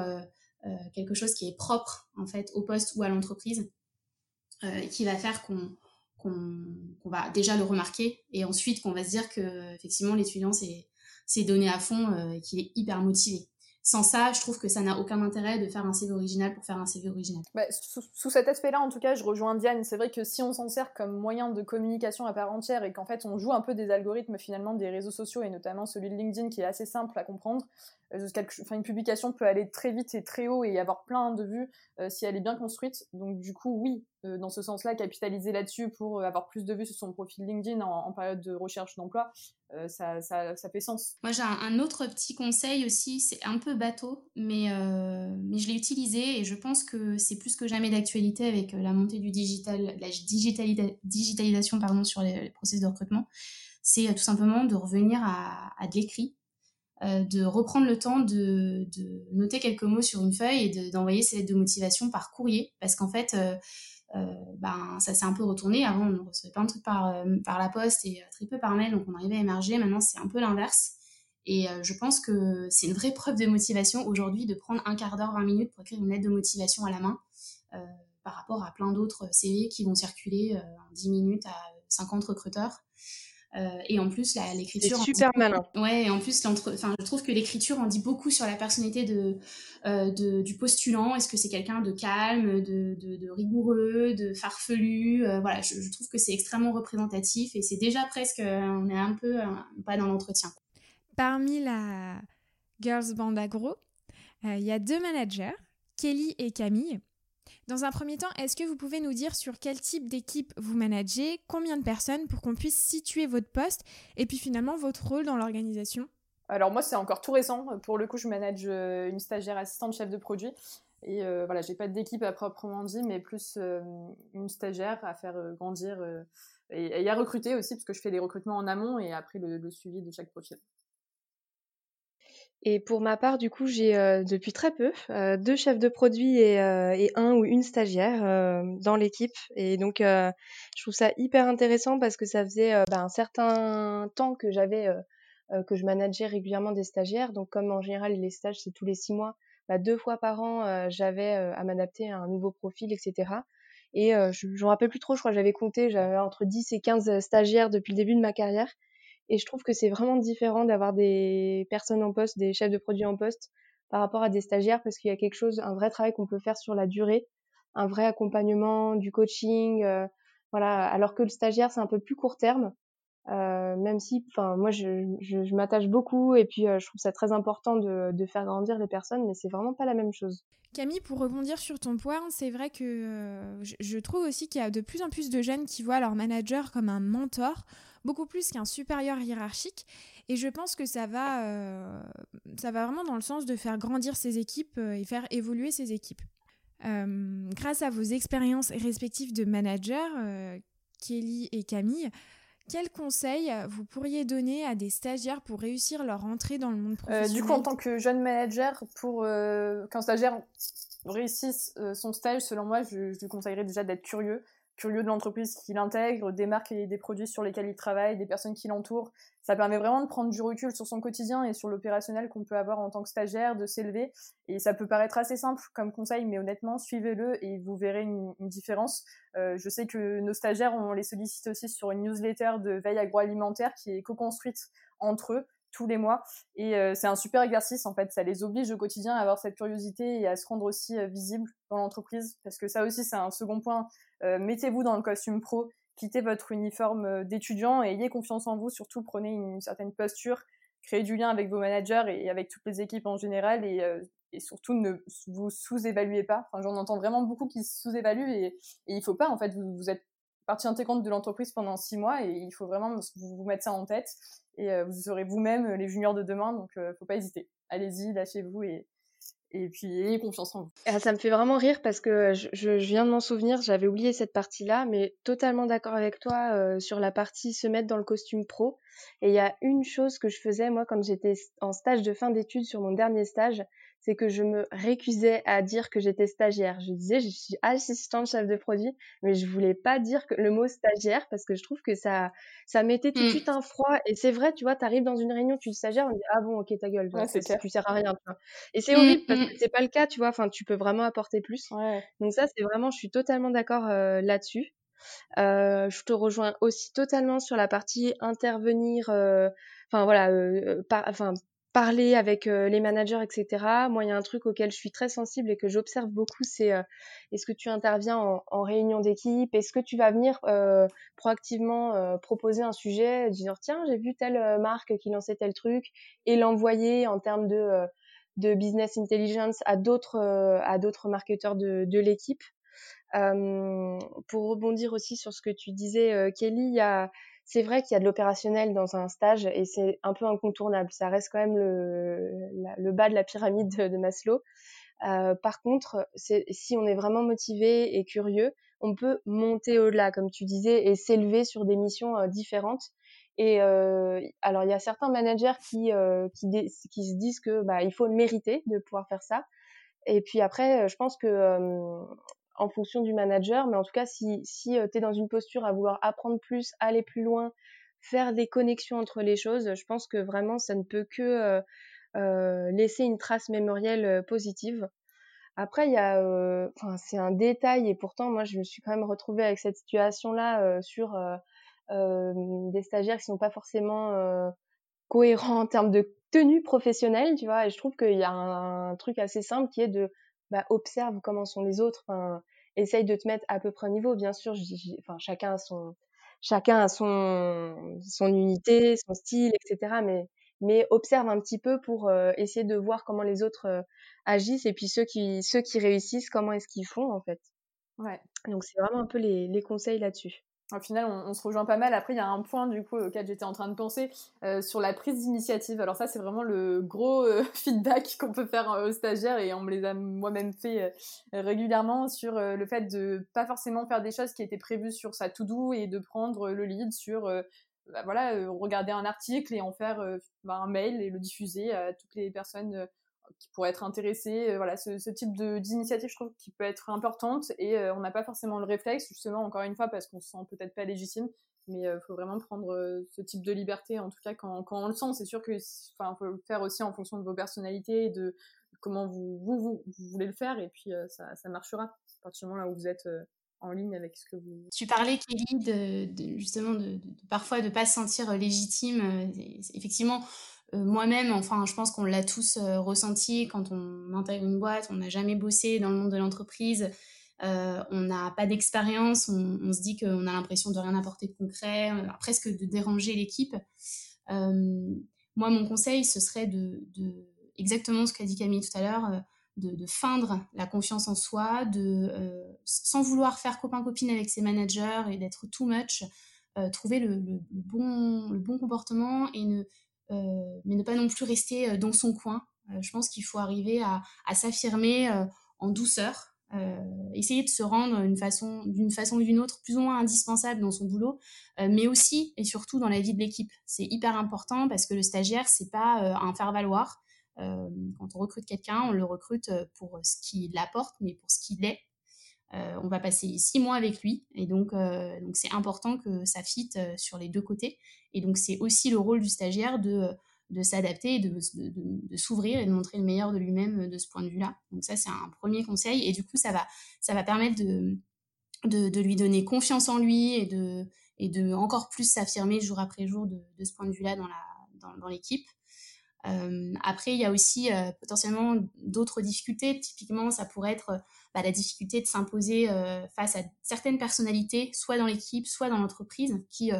quelque chose qui est propre, en fait, au poste ou à l'entreprise, qui va faire qu'on va déjà le remarquer et ensuite qu'on va se dire que effectivement l'étudiant s'est donné à fond et qu'il est hyper motivé sans ça, je trouve que ça n'a aucun intérêt de faire un CV original pour faire un CV original. Bah, sous, sous, cet aspect-là, en tout cas, je rejoins Diane. C'est vrai que si on s'en sert comme moyen de communication à part entière et qu'en fait on joue un peu des algorithmes finalement des réseaux sociaux et notamment celui de LinkedIn qui est assez simple à comprendre, enfin, une publication peut aller très vite et très haut et avoir plein de vues euh, si elle est bien construite. Donc du coup, oui, euh, dans ce sens-là, capitaliser là-dessus pour avoir plus de vues sur son profil LinkedIn en, période de recherche d'emploi, euh, ça, ça, ça, fait sens. Moi, j'ai un, autre petit conseil aussi, c'est un peu bateau, mais, euh, mais je l'ai utilisé et je pense que c'est plus que jamais d'actualité avec la montée du digital, la digitalisa digitalisation pardon, sur les, les processus de recrutement. C'est tout simplement de revenir à de l'écrit, euh, de reprendre le temps de, noter quelques mots sur une feuille et d'envoyer ces lettres de motivation par courrier, parce qu'en fait, euh, euh, ben, ça s'est un peu retourné. Avant, on recevait plein de trucs par, par la poste et très peu par mail, donc on arrivait à émerger. Maintenant, c'est un peu l'inverse. Et je pense que c'est une vraie preuve de motivation aujourd'hui de prendre un quart d'heure, 20 minutes pour écrire une lettre de motivation à la main par rapport à plein d'autres CV qui vont circuler en 10 minutes à 50 recruteurs. Euh, et en plus, l'écriture. C'est super malin. Ouais, et en plus, enfin, je trouve que l'écriture en dit beaucoup sur la personnalité de, euh, de du postulant. Est-ce que c'est quelqu'un de calme, de, de, de, rigoureux, de farfelu? Euh, Voilà, je, je, trouve que c'est extrêmement représentatif et c'est déjà presque, on est un peu pas dans l'entretien. Parmi la Girls Band Agro, il y a deux managers, Kelly et Camille. Dans un premier temps, est-ce que vous pouvez nous dire sur quel type d'équipe vous managez, combien de personnes pour qu'on puisse situer votre poste et puis finalement votre rôle dans l'organisation? Alors moi c'est encore tout récent. Pour le coup je manage une stagiaire assistante chef de produit. Et euh, voilà, j'ai pas d'équipe à proprement dit, mais plus euh, une stagiaire à faire euh, grandir et, à recruter aussi, parce que je fais les recrutements en amont et après le suivi de chaque profil. Et pour ma part, du coup, j'ai euh, depuis très peu euh, deux chefs de produit et, euh, et un ou une stagiaire dans l'équipe. Et donc, je trouve ça hyper intéressant parce que ça faisait bah, un certain temps que j'avais que je manageais régulièrement des stagiaires. Donc, comme en général les stages c'est tous les six mois, bah, deux fois par an, j'avais à m'adapter à un nouveau profil, etc. Et je rappelle plus trop, je crois que j'avais compté, j'avais entre 10 et 15 stagiaires depuis le début de ma carrière. Et je trouve que c'est vraiment différent d'avoir des personnes en poste, des chefs de produits en poste, par rapport à des stagiaires, parce qu'il y a quelque chose, un vrai travail qu'on peut faire sur la durée, un vrai accompagnement, du coaching, euh, voilà. Alors que le stagiaire, c'est un peu plus court terme, euh, même si, enfin, moi, je, m'attache beaucoup et puis euh, je trouve ça très important de, faire grandir les personnes, mais c'est vraiment pas la même chose. Camille, pour rebondir sur ton point, c'est vrai que euh, je, je, trouve aussi qu'il y a de plus en plus de jeunes qui voient leur manager comme un mentor beaucoup plus qu'un supérieur hiérarchique. Et je pense que ça va, ça va vraiment dans le sens de faire grandir ses équipes et faire évoluer ses équipes. Grâce à vos expériences respectives de manager, Kelly et Camille, quels conseils vous pourriez donner à des stagiaires pour réussir leur entrée dans le monde professionnel Du coup, en tant que jeune manager, pour qu'un stagiaire réussisse son stage, selon moi, je, je lui conseillerais déjà d'être curieux, curieux de l'entreprise qu'il intègre, des marques et des produits sur lesquels il travaille, des personnes qui l'entourent. Ça permet vraiment de prendre du recul sur son quotidien et sur l'opérationnel qu'on peut avoir en tant que stagiaire, de s'élever. Et ça peut paraître assez simple comme conseil, mais honnêtement, suivez-le et vous verrez une, différence. Euh, je sais que nos stagiaires, on les sollicite aussi sur une newsletter de veille agroalimentaire qui est co-construite entre eux tous les mois. Et euh, c'est un super exercice, en fait. Ça les oblige au quotidien à avoir cette curiosité et à se rendre aussi euh, visible dans l'entreprise. Parce que ça aussi, c'est un second point. Euh, Mettez-vous dans le costume pro, quittez votre uniforme d'étudiant et ayez confiance en vous. Surtout, prenez une, certaine posture, créez du lien avec vos managers et avec toutes les équipes en général. Et, surtout, ne vous sous-évaluez pas. Enfin, j'en entends vraiment beaucoup qui sous-évaluent et, et il faut pas, en fait, vous, êtes partie intégrante de l'entreprise pendant six mois et il faut vraiment vous mettre ça en tête et euh, vous serez vous-même les juniors de demain donc euh, faut pas hésiter allez-y lâchez-vous et, et puis ayez confiance en vous. Ah, ça me fait vraiment rire parce que je, viens de m'en souvenir, j'avais oublié cette partie-là, mais totalement d'accord avec toi euh, sur la partie se mettre dans le costume pro. Et il y a une chose que je faisais moi quand j'étais en stage de fin d'études sur mon dernier stage, c'est que je me récusais à dire que j'étais stagiaire. Je disais, je suis assistante chef de produit, mais je voulais pas dire que le mot stagiaire parce que je trouve que ça, ça mettait tout de mmh. suite un froid. Et c'est vrai, tu vois, tu arrives dans une réunion, tu es stagiaire, on dit, ah bon, ok, ta gueule, ouais, tu, tu sers à rien, tu vois. Et c'est mmh, horrible parce mmh. que c'est pas le cas, tu vois, enfin, tu peux vraiment apporter plus. Donc ça, c'est vraiment, je suis totalement d'accord euh, là-dessus. Euh, je te rejoins aussi totalement sur la partie intervenir, euh, enfin voilà, euh, par, parler avec euh, les managers, etc. Moi, il y a un truc auquel je suis très sensible et que j'observe beaucoup, c'est euh, est-ce que tu interviens en, réunion d'équipe? Est-ce que tu vas venir euh, proactivement proposer un sujet, dire tiens, j'ai vu telle marque qui lançait tel truc et l'envoyer en termes de, business intelligence à d'autres marketeurs de l'équipe? Pour rebondir aussi sur ce que tu disais, Kelly, il y a c'est vrai qu'il y a de l'opérationnel dans un stage et c'est un peu incontournable. Ça reste quand même le, le bas de la pyramide de, Maslow. Euh, par contre, si on est vraiment motivé et curieux, on peut monter au-delà, comme tu disais, et s'élever sur des missions différentes. Et euh, alors, il y a certains managers qui, qui, qui, se disent que bah, il faut le mériter de pouvoir faire ça. Et puis après, je pense que en fonction du manager, mais en tout cas, si, si euh, tu es dans une posture à vouloir apprendre plus, aller plus loin, faire des connexions entre les choses, je pense que vraiment, ça ne peut que euh, euh, laisser une trace mémorielle positive. Après, il y a, c'est un détail et pourtant, moi, je me suis quand même retrouvée avec cette situation-là sur des stagiaires qui sont pas forcément cohérents en termes de tenue professionnelle, tu vois. Et je trouve qu'il y a un, truc assez simple qui est de bah, observe comment sont les autres, enfin, essaye de te mettre à peu près au niveau. Bien sûr, enfin, chacun a son, chacun a son, son unité, son style, etc. Mais, mais observe un petit peu pour euh, essayer de voir comment les autres euh, agissent et puis ceux qui, ceux qui réussissent, comment est-ce qu'ils font en fait. Ouais. Donc c'est vraiment un peu les, les conseils là-dessus. Au final, on, se rejoint pas mal. Après, il y a un point du coup auquel j'étais en train de penser euh, sur la prise d'initiative. Alors ça, c'est vraiment le gros euh, feedback qu'on peut faire euh, aux stagiaires et on me les a moi-même fait régulièrement sur le fait de pas forcément faire des choses qui étaient prévues sur sa to-do et de prendre le lead sur bah, voilà regarder un article et en faire bah, un mail et le diffuser à toutes les personnes qui pourraient être intéressés. Euh, voilà, ce, ce type d'initiative, je trouve, qui peut être importante et euh, on n'a pas forcément le réflexe, justement, encore une fois, parce qu'on se sent peut-être pas légitime, mais il euh, faut vraiment prendre ce type de liberté, en tout cas, quand, quand on le sent. C'est sûr que, enfin, faut le faire aussi en fonction de vos personnalités et de comment vous, vous, vous, voulez le faire, et puis ça, ça marchera à partir du moment là où vous êtes en ligne avec ce que vous. Tu parlais, Kelly, de, justement de, de, parfois de pas se sentir légitime. Effectivement, euh, moi-même, enfin, je pense qu'on l'a tous euh, ressenti quand on intègre une boîte, on n'a jamais bossé dans le monde de l'entreprise, euh, on n'a pas d'expérience, on, se dit qu'on a l'impression de rien apporter de concret, presque de déranger l'équipe. moi, mon conseil, ce serait de, exactement ce qu'a dit Camille tout à l'heure, de, feindre la confiance en soi, de, sans vouloir faire copain-copine avec ses managers et d'être too much, trouver le, bon, le bon comportement et ne, mais ne pas non plus rester euh, dans son coin. Euh, je pense qu'il faut arriver à, s'affirmer en douceur, essayer de se rendre d'une façon, ou d'une autre plus ou moins indispensable dans son boulot, mais aussi et surtout dans la vie de l'équipe. C'est hyper important parce que le stagiaire, c'est pas un faire valoir. quand on recrute quelqu'un, on le recrute pour ce qu'il apporte, mais pour ce qu'il est. Euh, on va passer six mois avec lui et donc euh, c'est important que ça fitte euh, sur les deux côtés et donc c'est aussi le rôle du stagiaire de s'adapter, de, s'ouvrir et de montrer le meilleur de lui-même de ce point de vue-là. Donc ça c'est un premier conseil et du coup ça va ça va permettre de de, lui donner confiance en lui et de et de encore plus s'affirmer jour après jour de, ce point de vue-là dans dans, l'équipe. Après, il y a aussi potentiellement d'autres difficultés. Typiquement, ça pourrait être bah, la difficulté de s'imposer euh, face à certaines personnalités, soit dans l'équipe, soit dans l'entreprise, qui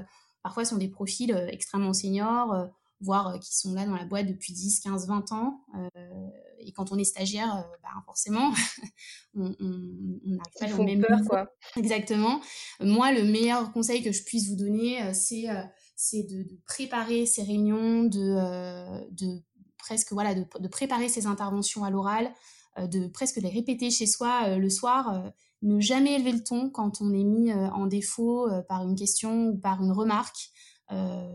parfois sont des profils extrêmement seniors, voire qui sont là dans la boîte depuis 10, 15, 20 ans. et quand on est stagiaire, bah, forcément, on n'arrive pas au même peur, quoi. Exactement. Moi, le meilleur conseil que je puisse vous donner, c'est c'est de, préparer ces réunions, de, euh, de presque voilà, de, préparer ces interventions à l'oral, de presque les répéter chez soi le soir. ne jamais élever le ton quand on est mis en défaut par une question ou par une remarque.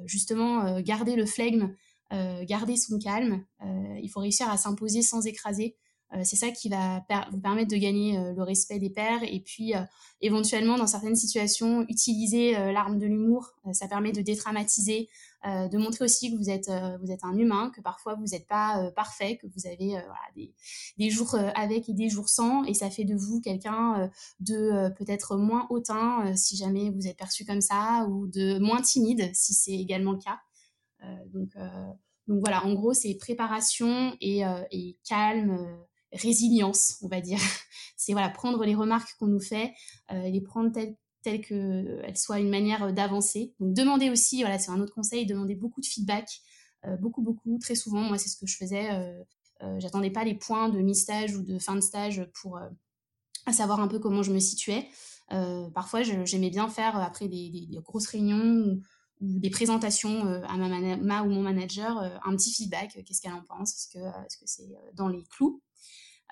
justement, garder le flegme, garder son calme. il faut réussir à s'imposer sans écraser. Euh, c'est ça qui va vous permettre de gagner euh, le respect des pairs et puis euh, éventuellement dans certaines situations utiliser l'arme de l'humour. ça permet de détraumatiser, de montrer aussi que vous êtes vous êtes un humain, que parfois vous n'êtes pas parfait, que vous avez des, des, jours avec et des jours sans et ça fait de vous quelqu'un de peut-être moins hautain si jamais vous êtes perçu comme ça ou de moins timide si c'est également le cas. donc donc voilà, en gros, c'est préparation et, et calme, résilience, on va dire. C'est voilà, prendre les remarques qu'on nous fait, euh, les prendre telles, qu'elles soient une manière euh, d'avancer. Donc demander aussi, voilà, c'est un autre conseil, demander beaucoup de feedback, euh, beaucoup, beaucoup, très souvent. Moi, c'est ce que je faisais. J'attendais pas les points de mi-stage ou de fin de stage pour savoir un peu comment je me situais. parfois, j'aimais bien faire, après des, grosses réunions ou, des présentations à ma, ou mon manager, un petit feedback, qu'est-ce qu'elle en pense, est-ce que c'est -ce dans les clous? euh,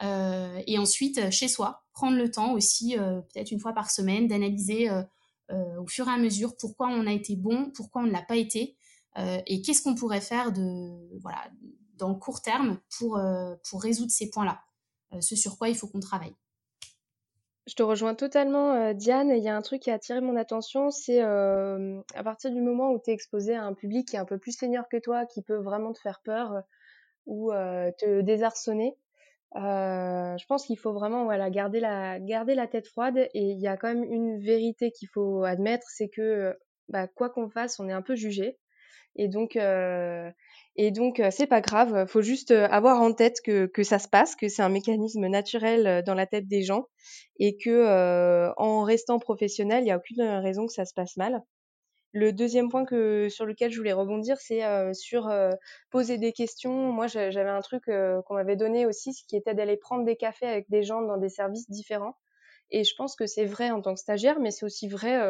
et ensuite, euh, chez soi, prendre le temps aussi, euh, peut-être une fois par semaine, d'analyser au fur et à mesure pourquoi on a été bon, pourquoi on ne l'a pas été, et qu'est-ce qu'on pourrait faire de, voilà, dans le court terme pour, pour résoudre ces points-là, ce sur quoi il faut qu'on travaille. Je te rejoins totalement, Diane. Il y a un truc qui a attiré mon attention, c'est à partir du moment où tu es exposé à un public qui est un peu plus senior que toi, qui peut vraiment te faire peur ou te désarçonner, euh, je pense qu'il faut vraiment voilà garder la garder la tête froide et il y a quand même une vérité qu'il faut admettre, c'est que bah, quoi qu'on fasse, on est un peu jugé et donc euh, et donc euh, c'est pas grave, faut juste avoir en tête que que ça se passe, que c'est un mécanisme naturel dans la tête des gens et que en restant professionnel, il y a aucune raison que ça se passe mal. Le deuxième point que sur lequel je voulais rebondir, c'est euh, sur euh, poser des questions. Moi, j'avais un truc euh, qu'on m'avait donné aussi, ce qui était d'aller prendre des cafés avec des gens dans des services différents. Et je pense que c'est vrai en tant que stagiaire, mais c'est aussi vrai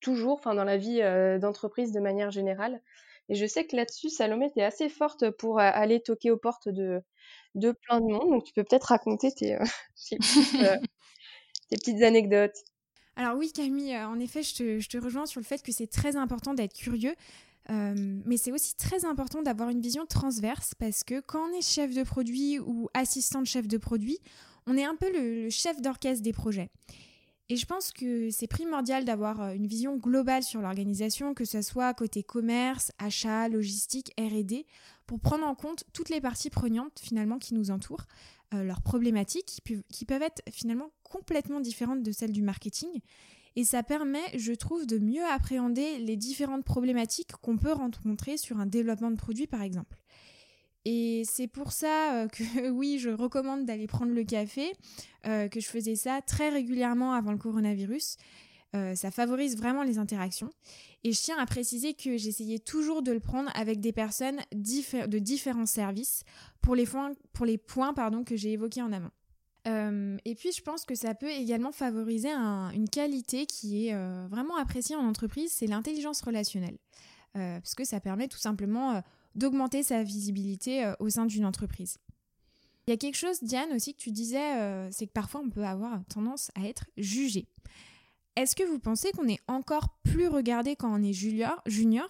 toujours, enfin dans la vie d'entreprise de manière générale. Et je sais que là-dessus, Salomé, es assez forte pour aller toquer aux portes de, de plein de monde. Donc tu peux peut-être raconter tes, tes, tes petites anecdotes. Alors oui Camille, euh, en effet, je te, rejoins sur le fait que c'est très important d'être curieux. Euh, mais c'est aussi très important d'avoir une vision transverse parce que quand on est chef de produit ou assistant de chef de produit, on est un peu le, chef d'orchestre des projets. Et je pense que c'est primordial d'avoir euh, une vision globale sur l'organisation, que ce soit côté commerce, achat, logistique, RD, pour prendre en compte toutes les parties prenantes finalement qui nous entourent, leurs problématiques qui peuvent être finalement complètement différente de celle du marketing. Et ça permet, je trouve, de mieux appréhender les différentes problématiques qu'on peut rencontrer sur un développement de produit, par exemple. Et c'est pour ça euh, que oui, je recommande d'aller prendre le café, euh, que je faisais ça très régulièrement avant le coronavirus. Euh, ça favorise vraiment les interactions. Et je tiens à préciser que j'essayais toujours de le prendre avec des personnes de différents services pour les points, pardon, que j'ai évoqués en amont. Euh, et puis, je pense que ça peut également favoriser une qualité qui est euh, vraiment appréciée en entreprise, c'est l'intelligence relationnelle. Parce que ça permet tout simplement d'augmenter sa visibilité au sein d'une entreprise. Il y a quelque chose, Diane, aussi que tu disais, c'est que parfois on peut avoir tendance à être jugé. Est-ce que vous pensez qu'on est encore plus regardé quand on est junior, junior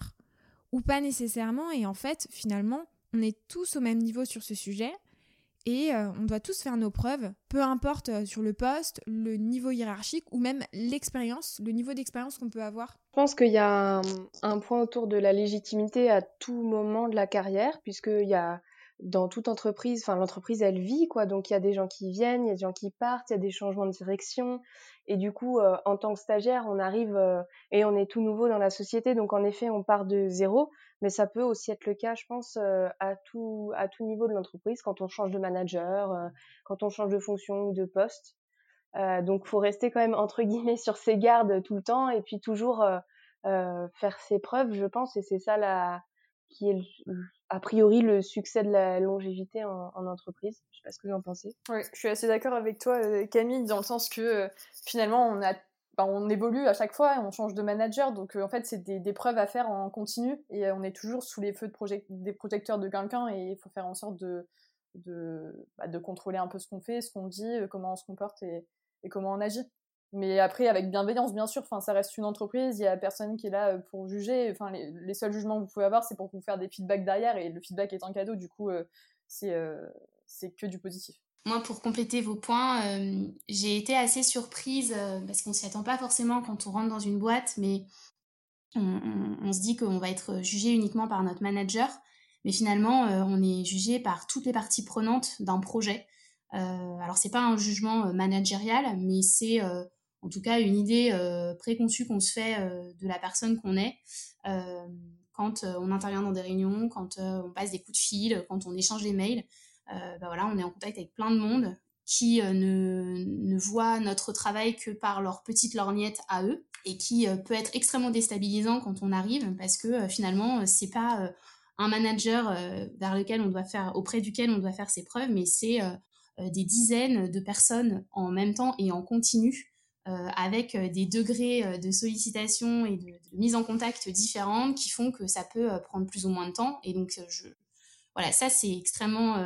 ou pas nécessairement Et en fait, finalement, on est tous au même niveau sur ce sujet et euh, on doit tous faire nos preuves, peu importe euh, sur le poste, le niveau hiérarchique ou même l'expérience, le niveau d'expérience qu'on peut avoir? Je pense qu'il y a un, point autour de la légitimité à tout moment de la carrière, puisqu'il y a dans toute entreprise, enfin l'entreprise elle vit quoi, donc il y a des gens qui viennent, il y a des gens qui partent, il y a des changements de direction, et du coup euh, en tant que stagiaire on arrive et on est tout nouveau dans la société, donc en effet on part de zéro, mais ça peut aussi être le cas, je pense, euh, à tout à tout niveau de l'entreprise quand on change de manager, euh, quand on change de fonction ou de poste. Euh, donc, faut rester quand même entre guillemets sur ses gardes tout le temps et puis toujours euh, faire ses preuves, je pense, et c'est ça la qui est a priori le succès de la longévité en, en entreprise. Je sais pas ce que vous en pensez. Oui, je suis assez d'accord avec toi, Camille, dans le sens que finalement on a bah, on évolue à chaque fois, on change de manager, donc euh, en fait c'est des, preuves à faire en continu et euh, on est toujours sous les feux de des projecteurs de quelqu'un et il faut faire en sorte de, bah, contrôler un peu ce qu'on fait, ce qu'on dit, comment on se comporte et comment on agit. Mais après, avec bienveillance, bien sûr. Ça reste une entreprise. Il y a personne qui est là pour juger. Les, seuls jugements que vous pouvez avoir, c'est pour vous faire des feedbacks derrière. Et le feedback est un cadeau. Du coup, c'est c'est que du positif. Moi, pour compléter vos points, j'ai été assez surprise parce qu'on s'y attend pas forcément quand on rentre dans une boîte, mais on, se dit qu'on va être jugé uniquement par notre manager, mais finalement, on est jugé par toutes les parties prenantes d'un projet. Euh, alors, c'est pas un jugement managérial, mais c'est en tout cas une idée préconçue qu'on se fait de la personne qu'on est quand on intervient dans des réunions, quand on passe des coups de fil, quand on échange des mails. Bah voilà, on est en contact avec plein de monde qui ne, ne voient notre travail que par leur petite lorgnette à eux et qui peut être extrêmement déstabilisant quand on arrive parce que finalement c'est pas un manager vers lequel on doit faire auprès duquel on doit faire ses preuves mais c'est des dizaines de personnes en même temps et en continu avec des degrés de sollicitation et de, mise en contact différentes qui font que ça peut prendre plus ou moins de temps et donc je voilà ça c'est extrêmement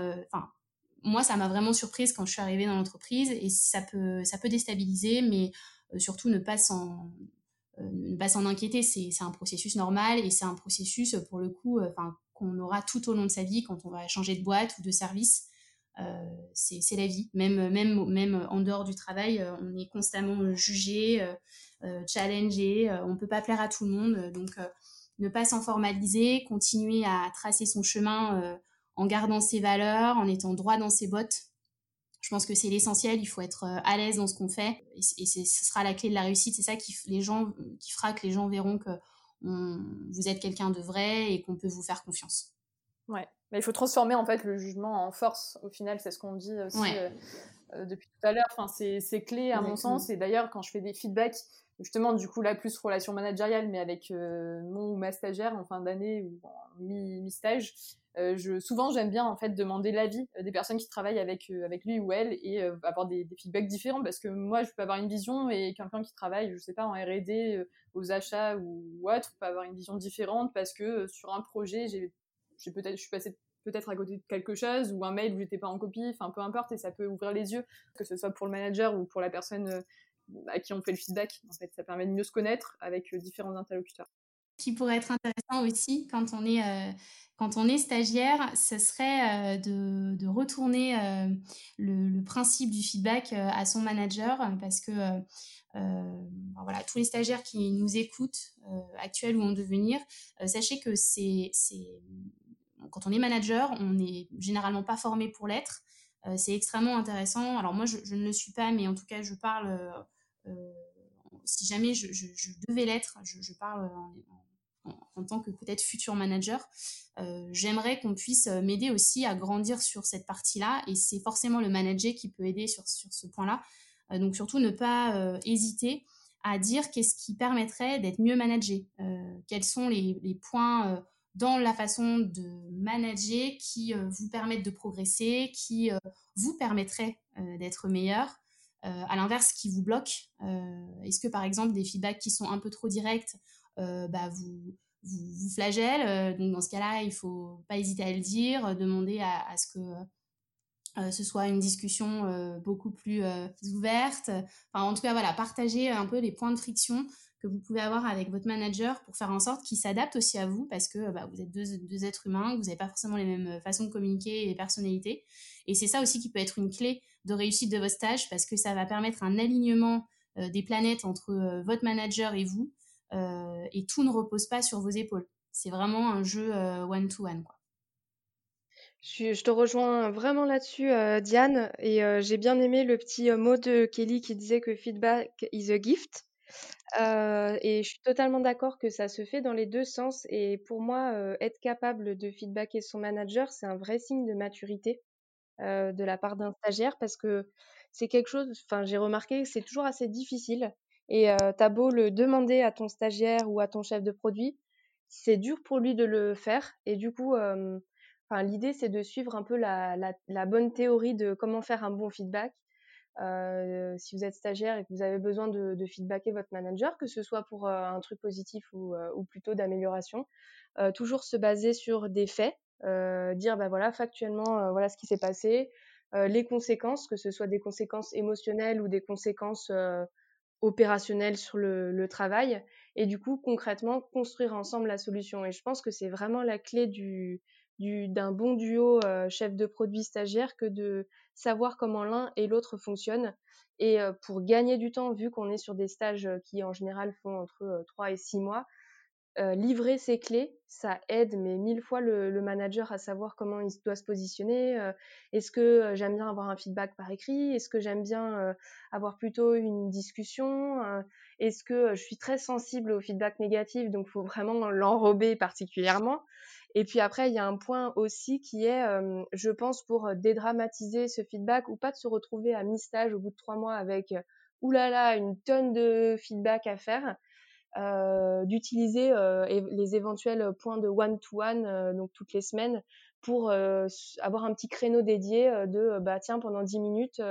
moi ça m'a vraiment surprise quand je suis arrivée dans l'entreprise et ça peut ça peut déstabiliser mais euh, surtout ne pas s'en euh, ne pas s'en inquiéter, c'est un processus normal et c'est un processus pour le coup euh, qu'on aura tout au long de sa vie quand on va changer de boîte ou de service. C'est la vie. Même, en dehors du travail, on est constamment jugé, challengé, on ne peut pas plaire à tout le monde. Donc, ne pas s'en formaliser, continuer à tracer son chemin en gardant ses valeurs, en étant droit dans ses bottes, je pense que c'est l'essentiel. Il faut être euh, à l'aise dans ce qu'on fait et, ce sera la clé de la réussite. C'est ça qui, les gens, qui fera que les gens verront que vous êtes quelqu'un de vrai et qu'on peut vous faire confiance. Ouais, mais il faut transformer en fait le jugement en force. Au final, c'est ce qu'on dit aussi euh, euh, depuis tout à l'heure. Enfin, c'est clé à mon sens. Et d'ailleurs, quand je fais des feedbacks, justement, du coup, là, plus relation managériale, mais avec mon ou ma stagiaire en fin d'année ou en mi-stage, euh, je, souvent, j'aime bien en fait demander l'avis euh, des personnes qui travaillent avec euh, avec lui ou elle et avoir des, des, feedbacks différents parce que moi, je peux avoir une vision et quelqu'un qui travaille, je sais pas, en R&D, aux achats ou, autre, peut avoir une vision différente parce que sur un projet, j'ai, j'ai peut-être, je suis passée peut-être à côté de quelque chose ou un mail où j'étais pas en copie, enfin peu importe et ça peut ouvrir les yeux, que ce soit pour le manager ou pour la personne à qui on fait le feedback. En fait, ça permet de mieux se connaître avec différents interlocuteurs. Qui pourrait être intéressant aussi quand on est quand on est stagiaire, ce serait euh, de, retourner euh, le, principe du feedback euh, à son manager parce que voilà, tous les stagiaires qui nous écoutent, actuels ou en devenir, sachez que c'est, quand on est manager, on n'est généralement pas formé pour l'être. c'est extrêmement intéressant. Alors moi, je, ne le suis pas, mais en tout cas, je parle, si jamais je, devais l'être, je, parle en, tant que peut-être futur manager, euh, j'aimerais qu'on puisse euh, m'aider aussi à grandir sur cette partie-là. Et c'est forcément le manager qui peut aider sur, sur ce point-là. Euh, donc surtout ne pas hésiter à dire qu'est-ce qui permettrait d'être mieux managé. quels sont les points dans la façon de manager qui vous permettent de progresser, qui vous permettraient d'être meilleur. à l'inverse, qui vous bloque. Est-ce que par exemple des feedbacks qui sont un peu trop directs euh, bah, vous, vous, flagelle. Euh, donc dans ce cas-là, il faut pas hésiter à le dire, euh, demander à, ce que ce soit une discussion beaucoup plus ouverte. Enfin, en tout cas, voilà, partager un peu les points de friction que vous pouvez avoir avec votre manager pour faire en sorte qu'il s'adapte aussi à vous parce que bah, vous êtes deux, êtres humains, vous n'avez pas forcément les mêmes façons de communiquer et personnalités. Et c'est ça aussi qui peut être une clé de réussite de votre stage parce que ça va permettre un alignement des planètes entre votre manager et vous euh, et tout ne repose pas sur vos épaules. C'est vraiment un jeu euh, one-to-one. Quoi. Je, te rejoins vraiment là-dessus, euh, Diane, et j'ai bien aimé le petit mot de Kelly qui disait que feedback is a gift. Et je suis totalement d'accord que ça se fait dans les deux sens. Et pour moi, être capable de feedbacker son manager, c'est un vrai signe de maturité de la part d'un stagiaire parce que c'est quelque chose, enfin, j'ai remarqué que c'est toujours assez difficile et t'as beau le demander à ton stagiaire ou à ton chef de produit, c'est dur pour lui de le faire. Et du coup, l'idée, c'est de suivre un peu la, bonne théorie de comment faire un bon feedback. Euh, si vous êtes stagiaire et que vous avez besoin de, de feedbacker votre manager, que ce soit pour euh, un truc positif ou, euh, plutôt d'amélioration, toujours se baser sur des faits dire bah voilà factuellement voilà ce qui s'est passé, les conséquences, que ce soit des conséquences émotionnelles ou des conséquences opérationnelles sur le, travail, et du coup concrètement construire ensemble la solution. Et je pense que c'est vraiment la clé du d'un bon duo chef de produit stagiaire que de savoir comment l'un et l'autre fonctionnent. Et pour gagner du temps, vu qu'on est sur des stages qui en général font entre 3 et 6 mois, livrer ses clés, ça aide mais mille fois le, manager à savoir comment il doit se positionner. Est-ce que j'aime bien avoir un feedback par écrit Est-ce que j'aime bien avoir plutôt une discussion Est-ce que je suis très sensible au feedback négatif, donc il faut vraiment l'enrober particulièrement et puis après, il y a un point aussi qui est, je pense, pour dédramatiser ce feedback ou pas de se retrouver à mi-stage au bout de trois mois avec, oulala, une tonne de feedback à faire, d'utiliser les éventuels points de one-to-one, donc toutes les semaines, pour avoir un petit créneau dédié de, bah tiens, pendant dix minutes,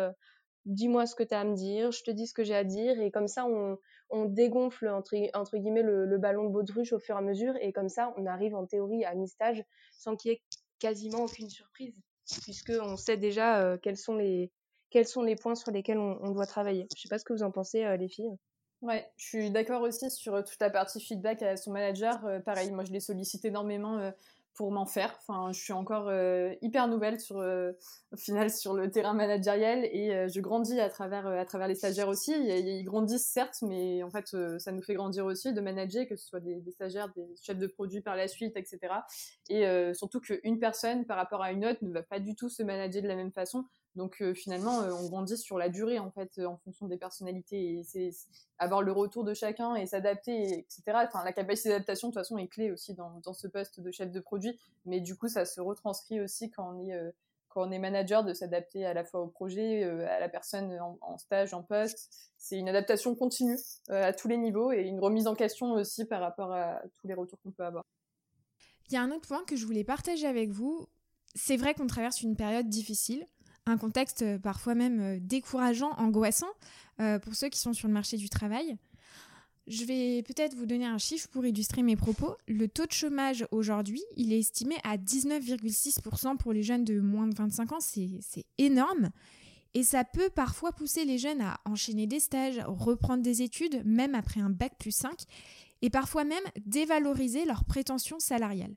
dis-moi ce que tu as à me dire, je te dis ce que j'ai à dire, et comme ça, on, on dégonfle, entre, entre guillemets, le, ballon de baudruche au fur et à mesure, et comme ça, on arrive en théorie à mi-stage sans qu'il y ait quasiment aucune surprise, puisqu'on sait déjà euh, quels, sont les, quels sont les points sur lesquels on, doit travailler. Je sais pas ce que vous en pensez, euh, les filles. Ouais, je suis d'accord aussi sur euh, toute la partie feedback à son manager. pareil, moi je l'ai sollicité énormément pour m'en faire. Enfin, je suis encore euh, hyper nouvelle sur, euh, au final sur le terrain managériel et euh, je grandis à travers, à travers les stagiaires aussi. Ils, grandissent certes, mais en fait, ça nous fait grandir aussi de manager, que ce soit des, des, stagiaires, des chefs de produits par la suite, etc. Et surtout qu'une personne par rapport à une autre ne va pas du tout se manager de la même façon. Donc euh, finalement, euh, on grandit sur la durée en fait, euh, en fonction des personnalités. C'est avoir le retour de chacun et s'adapter, etc. Enfin, la capacité d'adaptation de toute façon est clé aussi dans, ce poste de chef de produit. Mais du coup, ça se retranscrit aussi quand on est manager de s'adapter à la fois au projet, à la personne en, stage, en poste. C'est une adaptation continue à tous les niveaux et une remise en question aussi par rapport à tous les retours qu'on peut avoir. Il y a un autre point que je voulais partager avec vous. C'est vrai qu'on traverse une période difficile un contexte euh, parfois même euh, décourageant, angoissant euh, pour ceux qui sont sur le marché du travail. Je vais peut-être vous donner un chiffre pour illustrer mes propos. Le taux de chômage aujourd'hui, il est estimé à 19,6% pour les jeunes de moins de 25 ans. C'est énorme. Et ça peut parfois pousser les jeunes à enchaîner des stages, reprendre des études, même après un bac plus 5, et parfois même dévaloriser leurs prétentions salariales.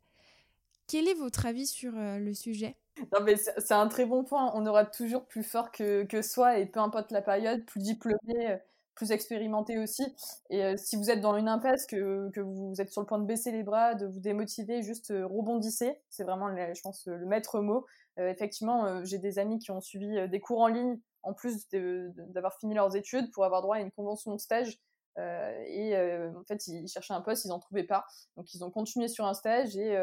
Quel est votre avis sur le sujet? Non, mais c'est un très bon point. On aura toujours plus fort que, que soi, et peu importe la période, plus diplômé, euh, plus expérimenté aussi. Et euh, si vous êtes dans une impasse, que, que, vous êtes sur le point de baisser les bras, de vous démotiver, juste euh, rebondissez. C'est vraiment, je pense, le maître mot. effectivement, j'ai des amis qui ont suivi des cours en ligne, en plus d'avoir fini leurs études, pour avoir droit à une convention de stage. et en fait, ils cherchaient un poste, ils n'en trouvaient pas. Donc, ils ont continué sur un stage et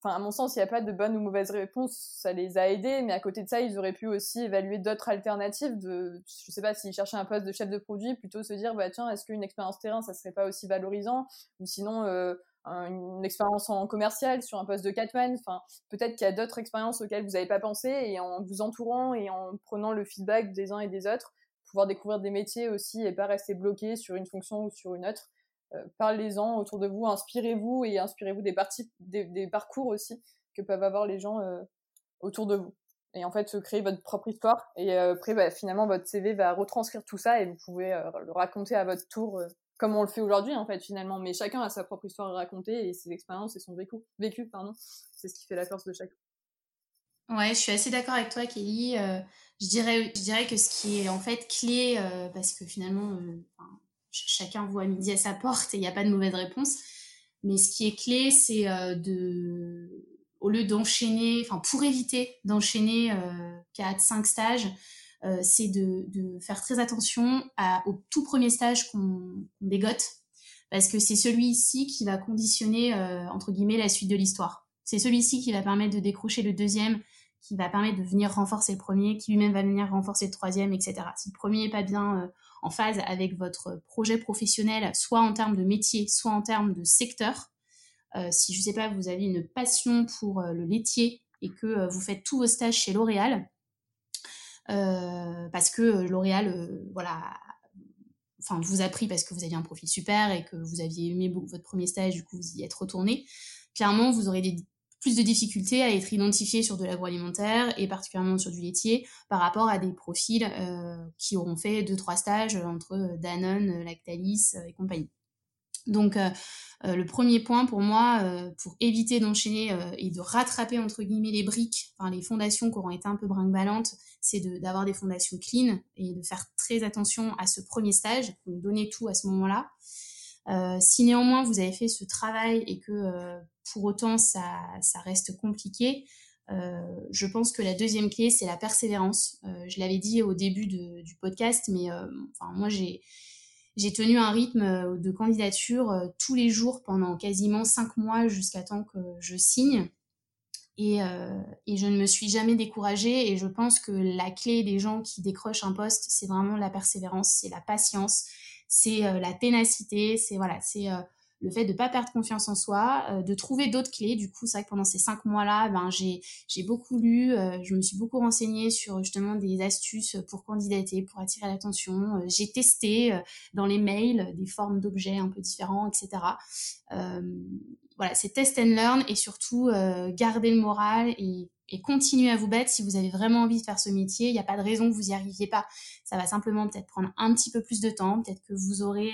enfin à mon sens il n'y a pas de bonne ou mauvaise réponse ça les a aidés mais à côté de ça ils auraient pu aussi évaluer d'autres alternatives de je sais pas s'ils cherchaient un poste de chef de produit plutôt se dire bah tiens est-ce qu'une expérience terrain ça serait pas aussi valorisant? Ou sinon euh, une expérience en commercial sur un poste de catman. Enfin peut-être qu'il y a d'autres expériences auxquelles vous n'avez pas pensé et en vous entourant et en prenant le feedback des uns et des autres pouvoir découvrir des métiers aussi et pas rester bloqué sur une fonction ou sur une autre parlez-en autour de vous, inspirez-vous et inspirez-vous des, parties, des, parcours aussi que peuvent avoir les gens euh, autour de vous. Et en fait, créer votre propre histoire. Et euh, après, bah, finalement, votre CV va retranscrire tout ça et vous pouvez le raconter à votre tour, comme on le fait aujourd'hui, en fait, finalement. Mais chacun a sa propre histoire à raconter et ses expériences et son vécu. vécu pardon. C'est ce qui fait la force de chacun. Ouais, je suis assez d'accord avec toi, Kelly. je, dirais, je dirais que ce qui est en fait clé, parce que finalement, chacun voit midi à sa porte et il n'y a pas de mauvaise réponse. Mais ce qui est clé, c'est euh, de, au lieu d'enchaîner, enfin pour éviter d'enchaîner euh, 4, 5 stages, euh, c'est de, faire très attention au tout premier stage qu'on dégote, parce que c'est celui-ci qui va conditionner, entre guillemets, la suite de l'histoire. C'est celui-ci qui va permettre de décrocher le deuxième, qui va permettre de venir renforcer le premier, qui lui-même va venir renforcer le troisième, etc. Si le premier n'est pas bien en phase avec votre projet professionnel, soit en termes de métier, soit en termes de secteur. Euh, si je ne sais pas, vous avez une passion pour euh, le laitier et que euh, vous faites tous vos stages chez L'Oréal, parce que L'Oréal, voilà, enfin, vous a pris parce que vous aviez un profil super et que vous aviez aimé votre premier stage, du coup, vous y êtes retourné. Clairement, vous aurez des plus de difficultés à être identifiés sur de l'agroalimentaire et particulièrement sur du laitier par rapport à des profils qui auront fait deux trois stages entre Danone, Lactalis et compagnie. Donc, euh, euh, le premier point pour moi, euh, pour éviter d'enchaîner et de rattraper entre guillemets les briques, enfin les fondations qui auront été un peu brinque-ballantes, c'est d'avoir des fondations clean et de faire très attention à ce premier stage, de donner tout à ce moment-là. si néanmoins vous avez fait ce travail et que pour autant ça, reste compliqué, je pense que la deuxième clé, c'est la persévérance. je l'avais dit au début du podcast, mais enfin, moi, j'ai tenu un rythme euh, de candidature euh, tous les jours pendant quasiment cinq mois jusqu'à temps que je signe. Et, euh, et, je ne me suis jamais découragée. Et je pense que la clé des gens qui décrochent un poste, c'est vraiment la persévérance, c'est la patience, c'est la ténacité, c'est voilà, c'est le fait de pas perdre confiance en soi, euh, de trouver d'autres clés. Du coup, c'est vrai que pendant ces cinq mois-là, ben j'ai j'ai beaucoup lu, euh, je me suis beaucoup renseignée sur justement des astuces pour candidater, pour attirer l'attention. Euh, j'ai testé dans les mails des formes d'objets un peu différents, etc. voilà, c'est test and learn et surtout garder le moral et et continuer à vous battre si vous avez vraiment envie de faire ce métier. Il n'y a pas de raison que vous y arriviez pas. Ça va simplement peut-être prendre un petit peu plus de temps. Peut-être que vous aurez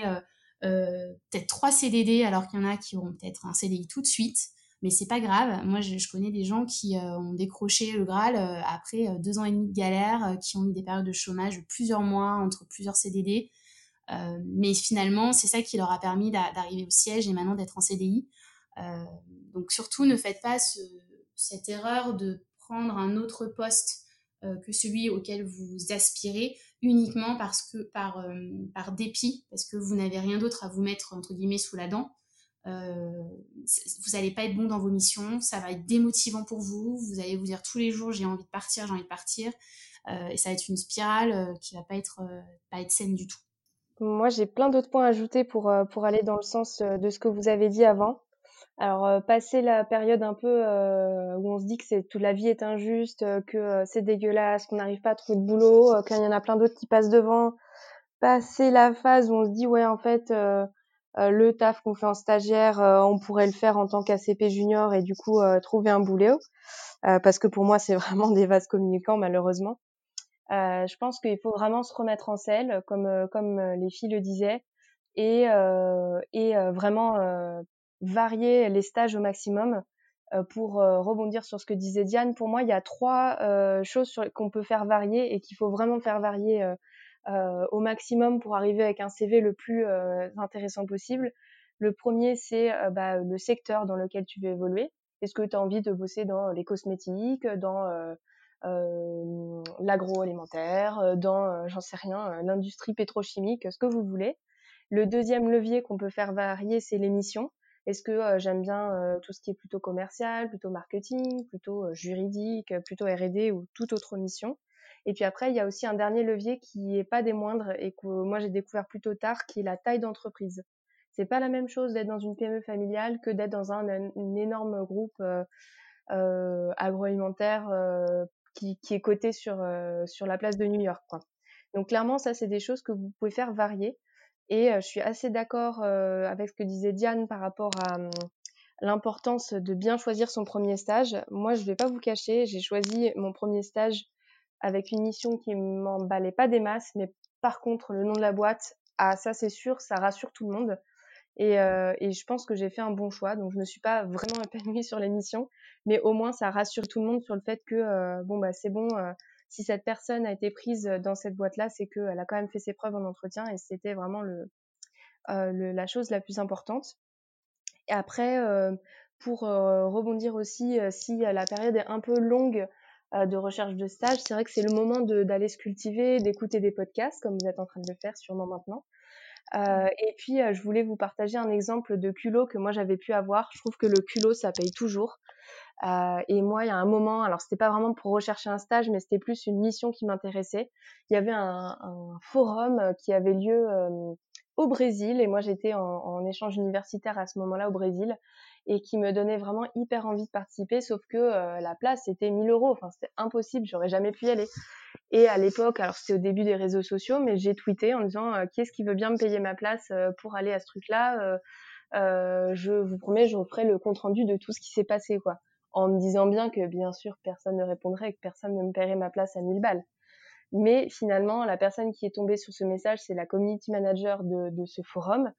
peut-être trois CDD alors qu'il y en a qui auront peut-être un CDI tout de suite mais c'est pas grave. Moi, je, connais des gens qui euh, ont décroché le Graal euh, après deux ans et demi de galère, qui ont eu des périodes de chômage de plusieurs mois entre plusieurs CDD. mais finalement, c'est ça qui leur a permis d'arriver au siège et maintenant d'être en CDI. donc surtout, ne faites pas cette erreur de prendre un autre poste que celui auquel vous aspirez uniquement parce que par, euh, par dépit, parce que vous n'avez rien d'autre à vous mettre entre guillemets sous la dent. Euh, vous n'allez pas être bon dans vos missions, ça va être démotivant pour vous, vous allez vous dire tous les jours j'ai envie de partir, j'ai envie de partir, euh, et ça va être une spirale qui va pas être, pas être saine du tout. Moi j'ai plein d'autres points à ajouter pour, pour aller dans le sens de ce que vous avez dit avant. Alors, euh, passer la période un peu euh, où on se dit que toute la vie est injuste, euh, que c'est dégueulasse, qu'on n'arrive pas à trouver de boulot, qu'il y en a plein d'autres qui passent devant. Passer la phase où on se dit ouais en fait le taf qu'on fait en stagiaire, on pourrait le faire en tant qu'ACP junior et du coup trouver un boulot. parce que pour moi c'est vraiment des vases communicants malheureusement. je pense qu'il faut vraiment se remettre en selle, comme comme les filles le disaient, et, et vraiment varier les stages au maximum. Euh, pour euh, rebondir sur ce que disait Diane, pour moi, il y a trois euh, choses qu'on peut faire varier et qu'il faut vraiment faire varier au maximum pour arriver avec un CV le plus intéressant possible. Le premier, c'est bah, le secteur dans lequel tu veux évoluer. Est-ce que tu as envie de bosser dans les cosmétiques, dans l'agroalimentaire, dans, j'en sais rien, l'industrie pétrochimique, ce que vous voulez. Le deuxième levier qu'on peut faire varier, c'est l'émission. Est-ce que euh, j'aime bien euh, tout ce qui est plutôt commercial, plutôt marketing, plutôt euh, juridique, plutôt R&D ou toute autre mission? Et puis après, il y a aussi un dernier levier qui est pas des moindres et que moi j'ai découvert plutôt tard, qui est la taille d'entreprise. C'est pas la même chose d'être dans une PME familiale que d'être dans un, énorme groupe agroalimentaire qui, qui, est coté sur sur la place de New York. Quoi. Donc clairement, ça c'est des choses que vous pouvez faire varier. Et je suis assez d'accord avec ce que disait Diane par rapport à mmh, l'importance de bien choisir son premier stage. Moi, je ne vais pas vous cacher, j'ai choisi mon premier stage avec une mission qui m'emballait pas des masses, mais par contre, le nom de la boîte, ah ça c'est sûr, ça rassure tout le monde. Et, euh, et je pense que j'ai fait un bon choix, donc je me suis pas vraiment épanouie sur l'émission, mais au moins ça rassure tout le monde sur le fait que bon bah c'est bon, si cette personne a été prise dans cette boîte-là, c'est qu'elle a quand même fait ses preuves en entretien et c'était vraiment euh, la chose la plus importante. Et après, euh, pour euh, rebondir aussi, si la période est un peu longue de recherche de stage, c'est vrai que c'est le moment d'aller se cultiver, d'écouter des podcasts, comme vous êtes en train de le faire sûrement maintenant. Euh, et puis, je voulais vous partager un exemple de culot que moi j'avais pu avoir. Je trouve que le culot, ça paye toujours. Euh, et moi, il y a un moment, alors c'était pas vraiment pour rechercher un stage, mais c'était plus une mission qui m'intéressait. Il y avait un, un, forum euh, qui avait lieu euh, au Brésil, et moi j'étais en, en, échange universitaire à ce moment-là au Brésil, et qui me donnait vraiment hyper envie de participer, sauf que euh, la place c'était 1000 euros, enfin c'était impossible, j'aurais jamais pu y aller. Et à l'époque, alors c'était au début des réseaux sociaux, mais j'ai tweeté en disant qui est-ce qui veut bien me payer ma place pour aller à ce truc-là euh, Je vous promets, je vous ferai le compte rendu de tout ce qui s'est passé, quoi en me disant bien que bien sûr personne ne répondrait et que personne ne me paierait ma place à 1000 balles. Mais finalement, la personne qui est tombée sur ce message, c'est la community manager de ce forum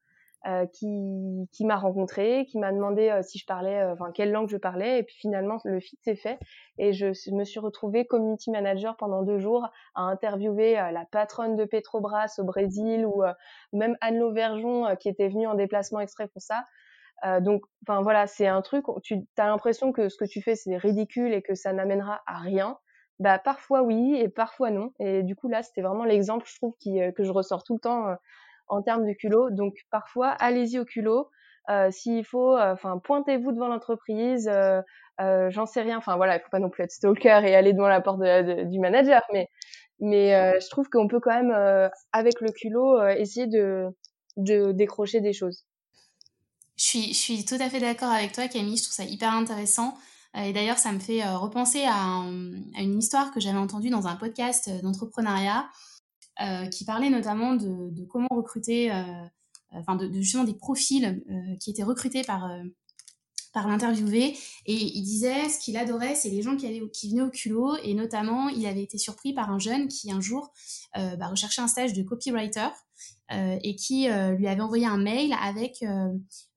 euh, qui, qui m'a rencontré, qui m'a demandé euh, si je parlais, euh, enfin quelle langue je parlais, et puis finalement le fit s'est fait et je me suis retrouvée community manager pendant deux jours à interviewer la patronne de Petrobras au Brésil ou même Anne Lauvergeon qui était venue en déplacement extrait pour ça. donc, enfin voilà, c'est un truc. Tu as l'impression que ce que tu fais c'est ridicule et que ça n'amènera à rien. Bah parfois oui et parfois non. Et du coup là, c'était vraiment l'exemple, je trouve, qui, que je ressors tout le temps en termes de culot. Donc parfois, allez-y au culot. Euh, S'il faut, euh, enfin, pointez-vous devant l'entreprise. Euh, J'en sais rien. Enfin voilà, il faut pas non plus être stalker et aller devant la porte du manager, mais mais je trouve qu'on peut quand même, avec le culot, essayer de de décrocher des choses. Je suis, je suis tout à fait d'accord avec toi, Camille. Je trouve ça hyper intéressant. Et d'ailleurs, ça me fait repenser à, à, une histoire que j'avais entendue dans un podcast d'entrepreneuriat qui parlait notamment de, comment recruter, euh, enfin de, justement des profils euh, qui étaient recrutés par par l'interviewé. Et il disait ce qu'il adorait c'est les gens qui, allaient, qui venaient au culot. Et notamment il avait été surpris par un jeune qui un jour euh, bah, recherchait un stage de copywriter euh, et qui euh, lui avait envoyé un mail avec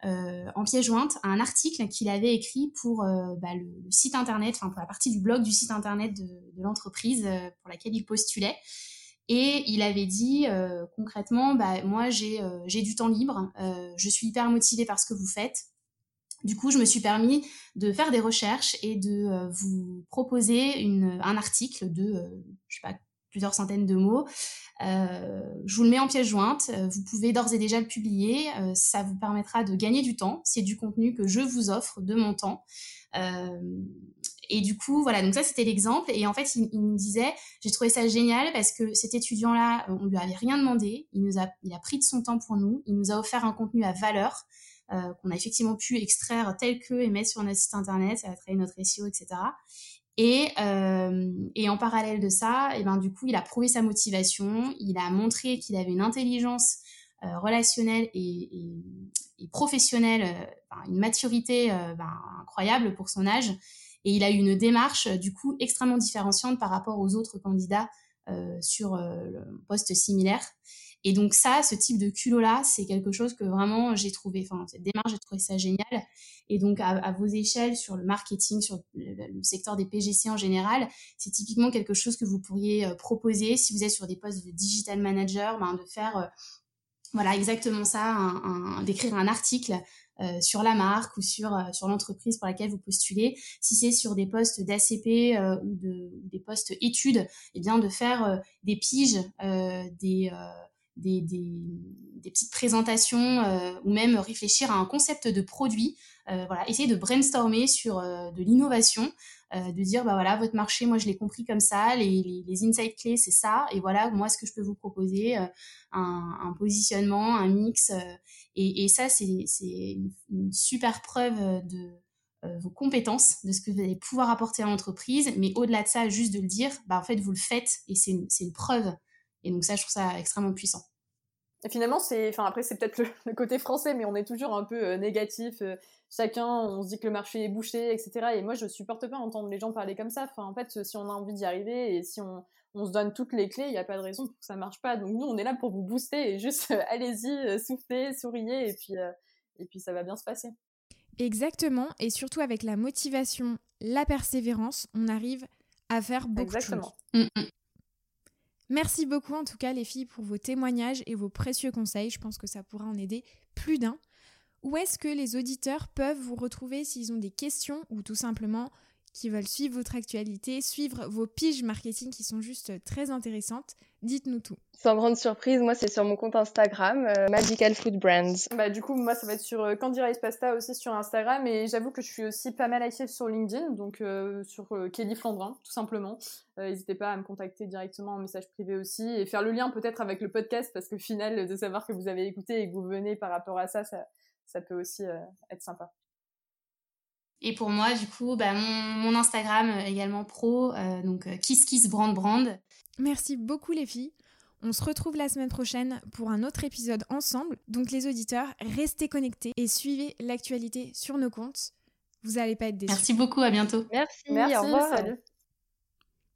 en pièce jointe un article qu'il avait écrit pour bah, le, site internet enfin pour la partie du blog du site internet de l'entreprise pour laquelle il postulait et il avait dit euh, concrètement, bah, moi j'ai euh, du temps libre, euh, je suis hyper motivée par ce que vous faites. Du coup, je me suis permis de faire des recherches et de euh, vous proposer une, un article de, euh, je sais pas, plusieurs centaines de mots. je vous le mets en pièce jointe. Vous pouvez d'ores et déjà le publier. ça vous permettra de gagner du temps. C'est du contenu que je vous offre de mon temps. Et du coup, voilà, donc ça c'était l'exemple. Et en fait, il, il me disait, j'ai trouvé ça génial parce que cet étudiant-là, on lui avait rien demandé, il nous a, il a pris de son temps pour nous, il nous a offert un contenu à valeur euh, qu'on a effectivement pu extraire tel que et mettre sur notre site internet, ça a travaillé notre SEO, etc. Et, euh, et en parallèle de ça, et ben du coup, il a prouvé sa motivation, il a montré qu'il avait une intelligence euh, relationnelle et, professionnelle, une maturité ben, incroyable pour son âge. Et il a eu une démarche, euh, du coup, extrêmement différenciante par rapport aux autres candidats euh, sur euh, le poste similaire. Et donc ça, ce type de culot-là, c'est quelque chose que vraiment j'ai trouvé, enfin, cette démarche, j'ai trouvé ça génial. Et donc, à, vos échelles, sur le marketing, sur le, secteur des PGC en général, c'est typiquement quelque chose que vous pourriez euh, proposer si vous êtes sur des postes de digital manager, ben, de faire, euh, voilà, exactement ça, d'écrire un article euh, sur la marque ou sur, euh, sur l'entreprise pour laquelle vous postulez. Si c'est sur des postes d'ACP euh, ou, de, ou des postes études, eh bien de faire des piges, des, des, petites présentations ou même réfléchir à un concept de produit. voilà, essayer de brainstormer sur de l'innovation euh, de dire bah voilà votre marché moi je l'ai compris comme ça les, les, les insights clés c'est ça et voilà moi ce que je peux vous proposer euh, un, un, positionnement un mix euh, et, et, ça c'est une, une, super preuve de euh, vos compétences de ce que vous allez pouvoir apporter à l'entreprise mais au-delà de ça juste de le dire bah en fait vous le faites et c'est une, une preuve. Et donc ça je trouve ça extrêmement puissant et finalement, c'est, enfin après c'est peut-être le, le, côté français, mais on est toujours un peu euh, négatif. Euh, chacun, on se dit que le marché est bouché, etc. Et moi, je supporte pas entendre les gens parler comme ça. Enfin, en fait, si on a envie d'y arriver et si on, on se donne toutes les clés, il n'y a pas de raison pour que ça marche pas. Donc nous, on est là pour vous booster et juste euh, allez-y, soufflez, souriez et puis et puis ça va bien se passer. Exactement, et surtout avec la motivation, la persévérance, on arrive à faire beaucoup Exactement. de choses. Mm -mm. Merci beaucoup en tout cas les filles pour vos témoignages et vos précieux conseils. Je pense que ça pourra en aider plus d'un. Où est-ce que les auditeurs peuvent vous retrouver s'ils ont des questions ou tout simplement qui veulent suivre votre actualité, suivre vos piges marketing qui sont juste très intéressantes Dites-nous tout. Sans grande surprise, moi c'est sur mon compte Instagram, euh, Magical Food Brands. Bah du coup moi ça va être sur euh, Candy Rice Pasta aussi sur Instagram et j'avoue que je suis aussi pas mal active sur LinkedIn, donc euh, sur euh, Kelly Flandrin tout simplement. Euh, n'hésitez pas à me contacter directement en message privé aussi et faire le lien peut-être avec le podcast parce que final de savoir que vous avez écouté et que vous venez par rapport à ça, ça, ça peut aussi euh, être sympa. Et pour moi, du coup, bah, mon, mon, Instagram également pro, euh, donc Kiss Kiss Brand Brand. Merci beaucoup les filles. On se retrouve la semaine prochaine pour un autre épisode ensemble. Donc les auditeurs, restez connectés et suivez l'actualité sur nos comptes. Vous n'allez pas être déçus. Merci beaucoup, à bientôt. Merci, Merci, au revoir. salut.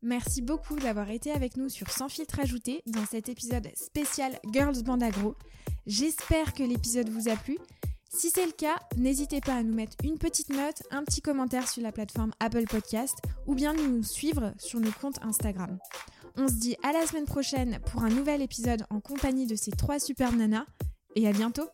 Merci beaucoup d'avoir été avec nous sur Sans filtre ajouté dans cet épisode spécial Girls Band Agro. J'espère que l'épisode vous a plu. Si c'est le cas, n'hésitez pas à nous mettre une petite note, un petit commentaire sur la plateforme Apple Podcast ou bien nous suivre sur nos comptes Instagram. On se dit à la semaine prochaine pour un nouvel épisode en compagnie de ces trois super nanas et à bientôt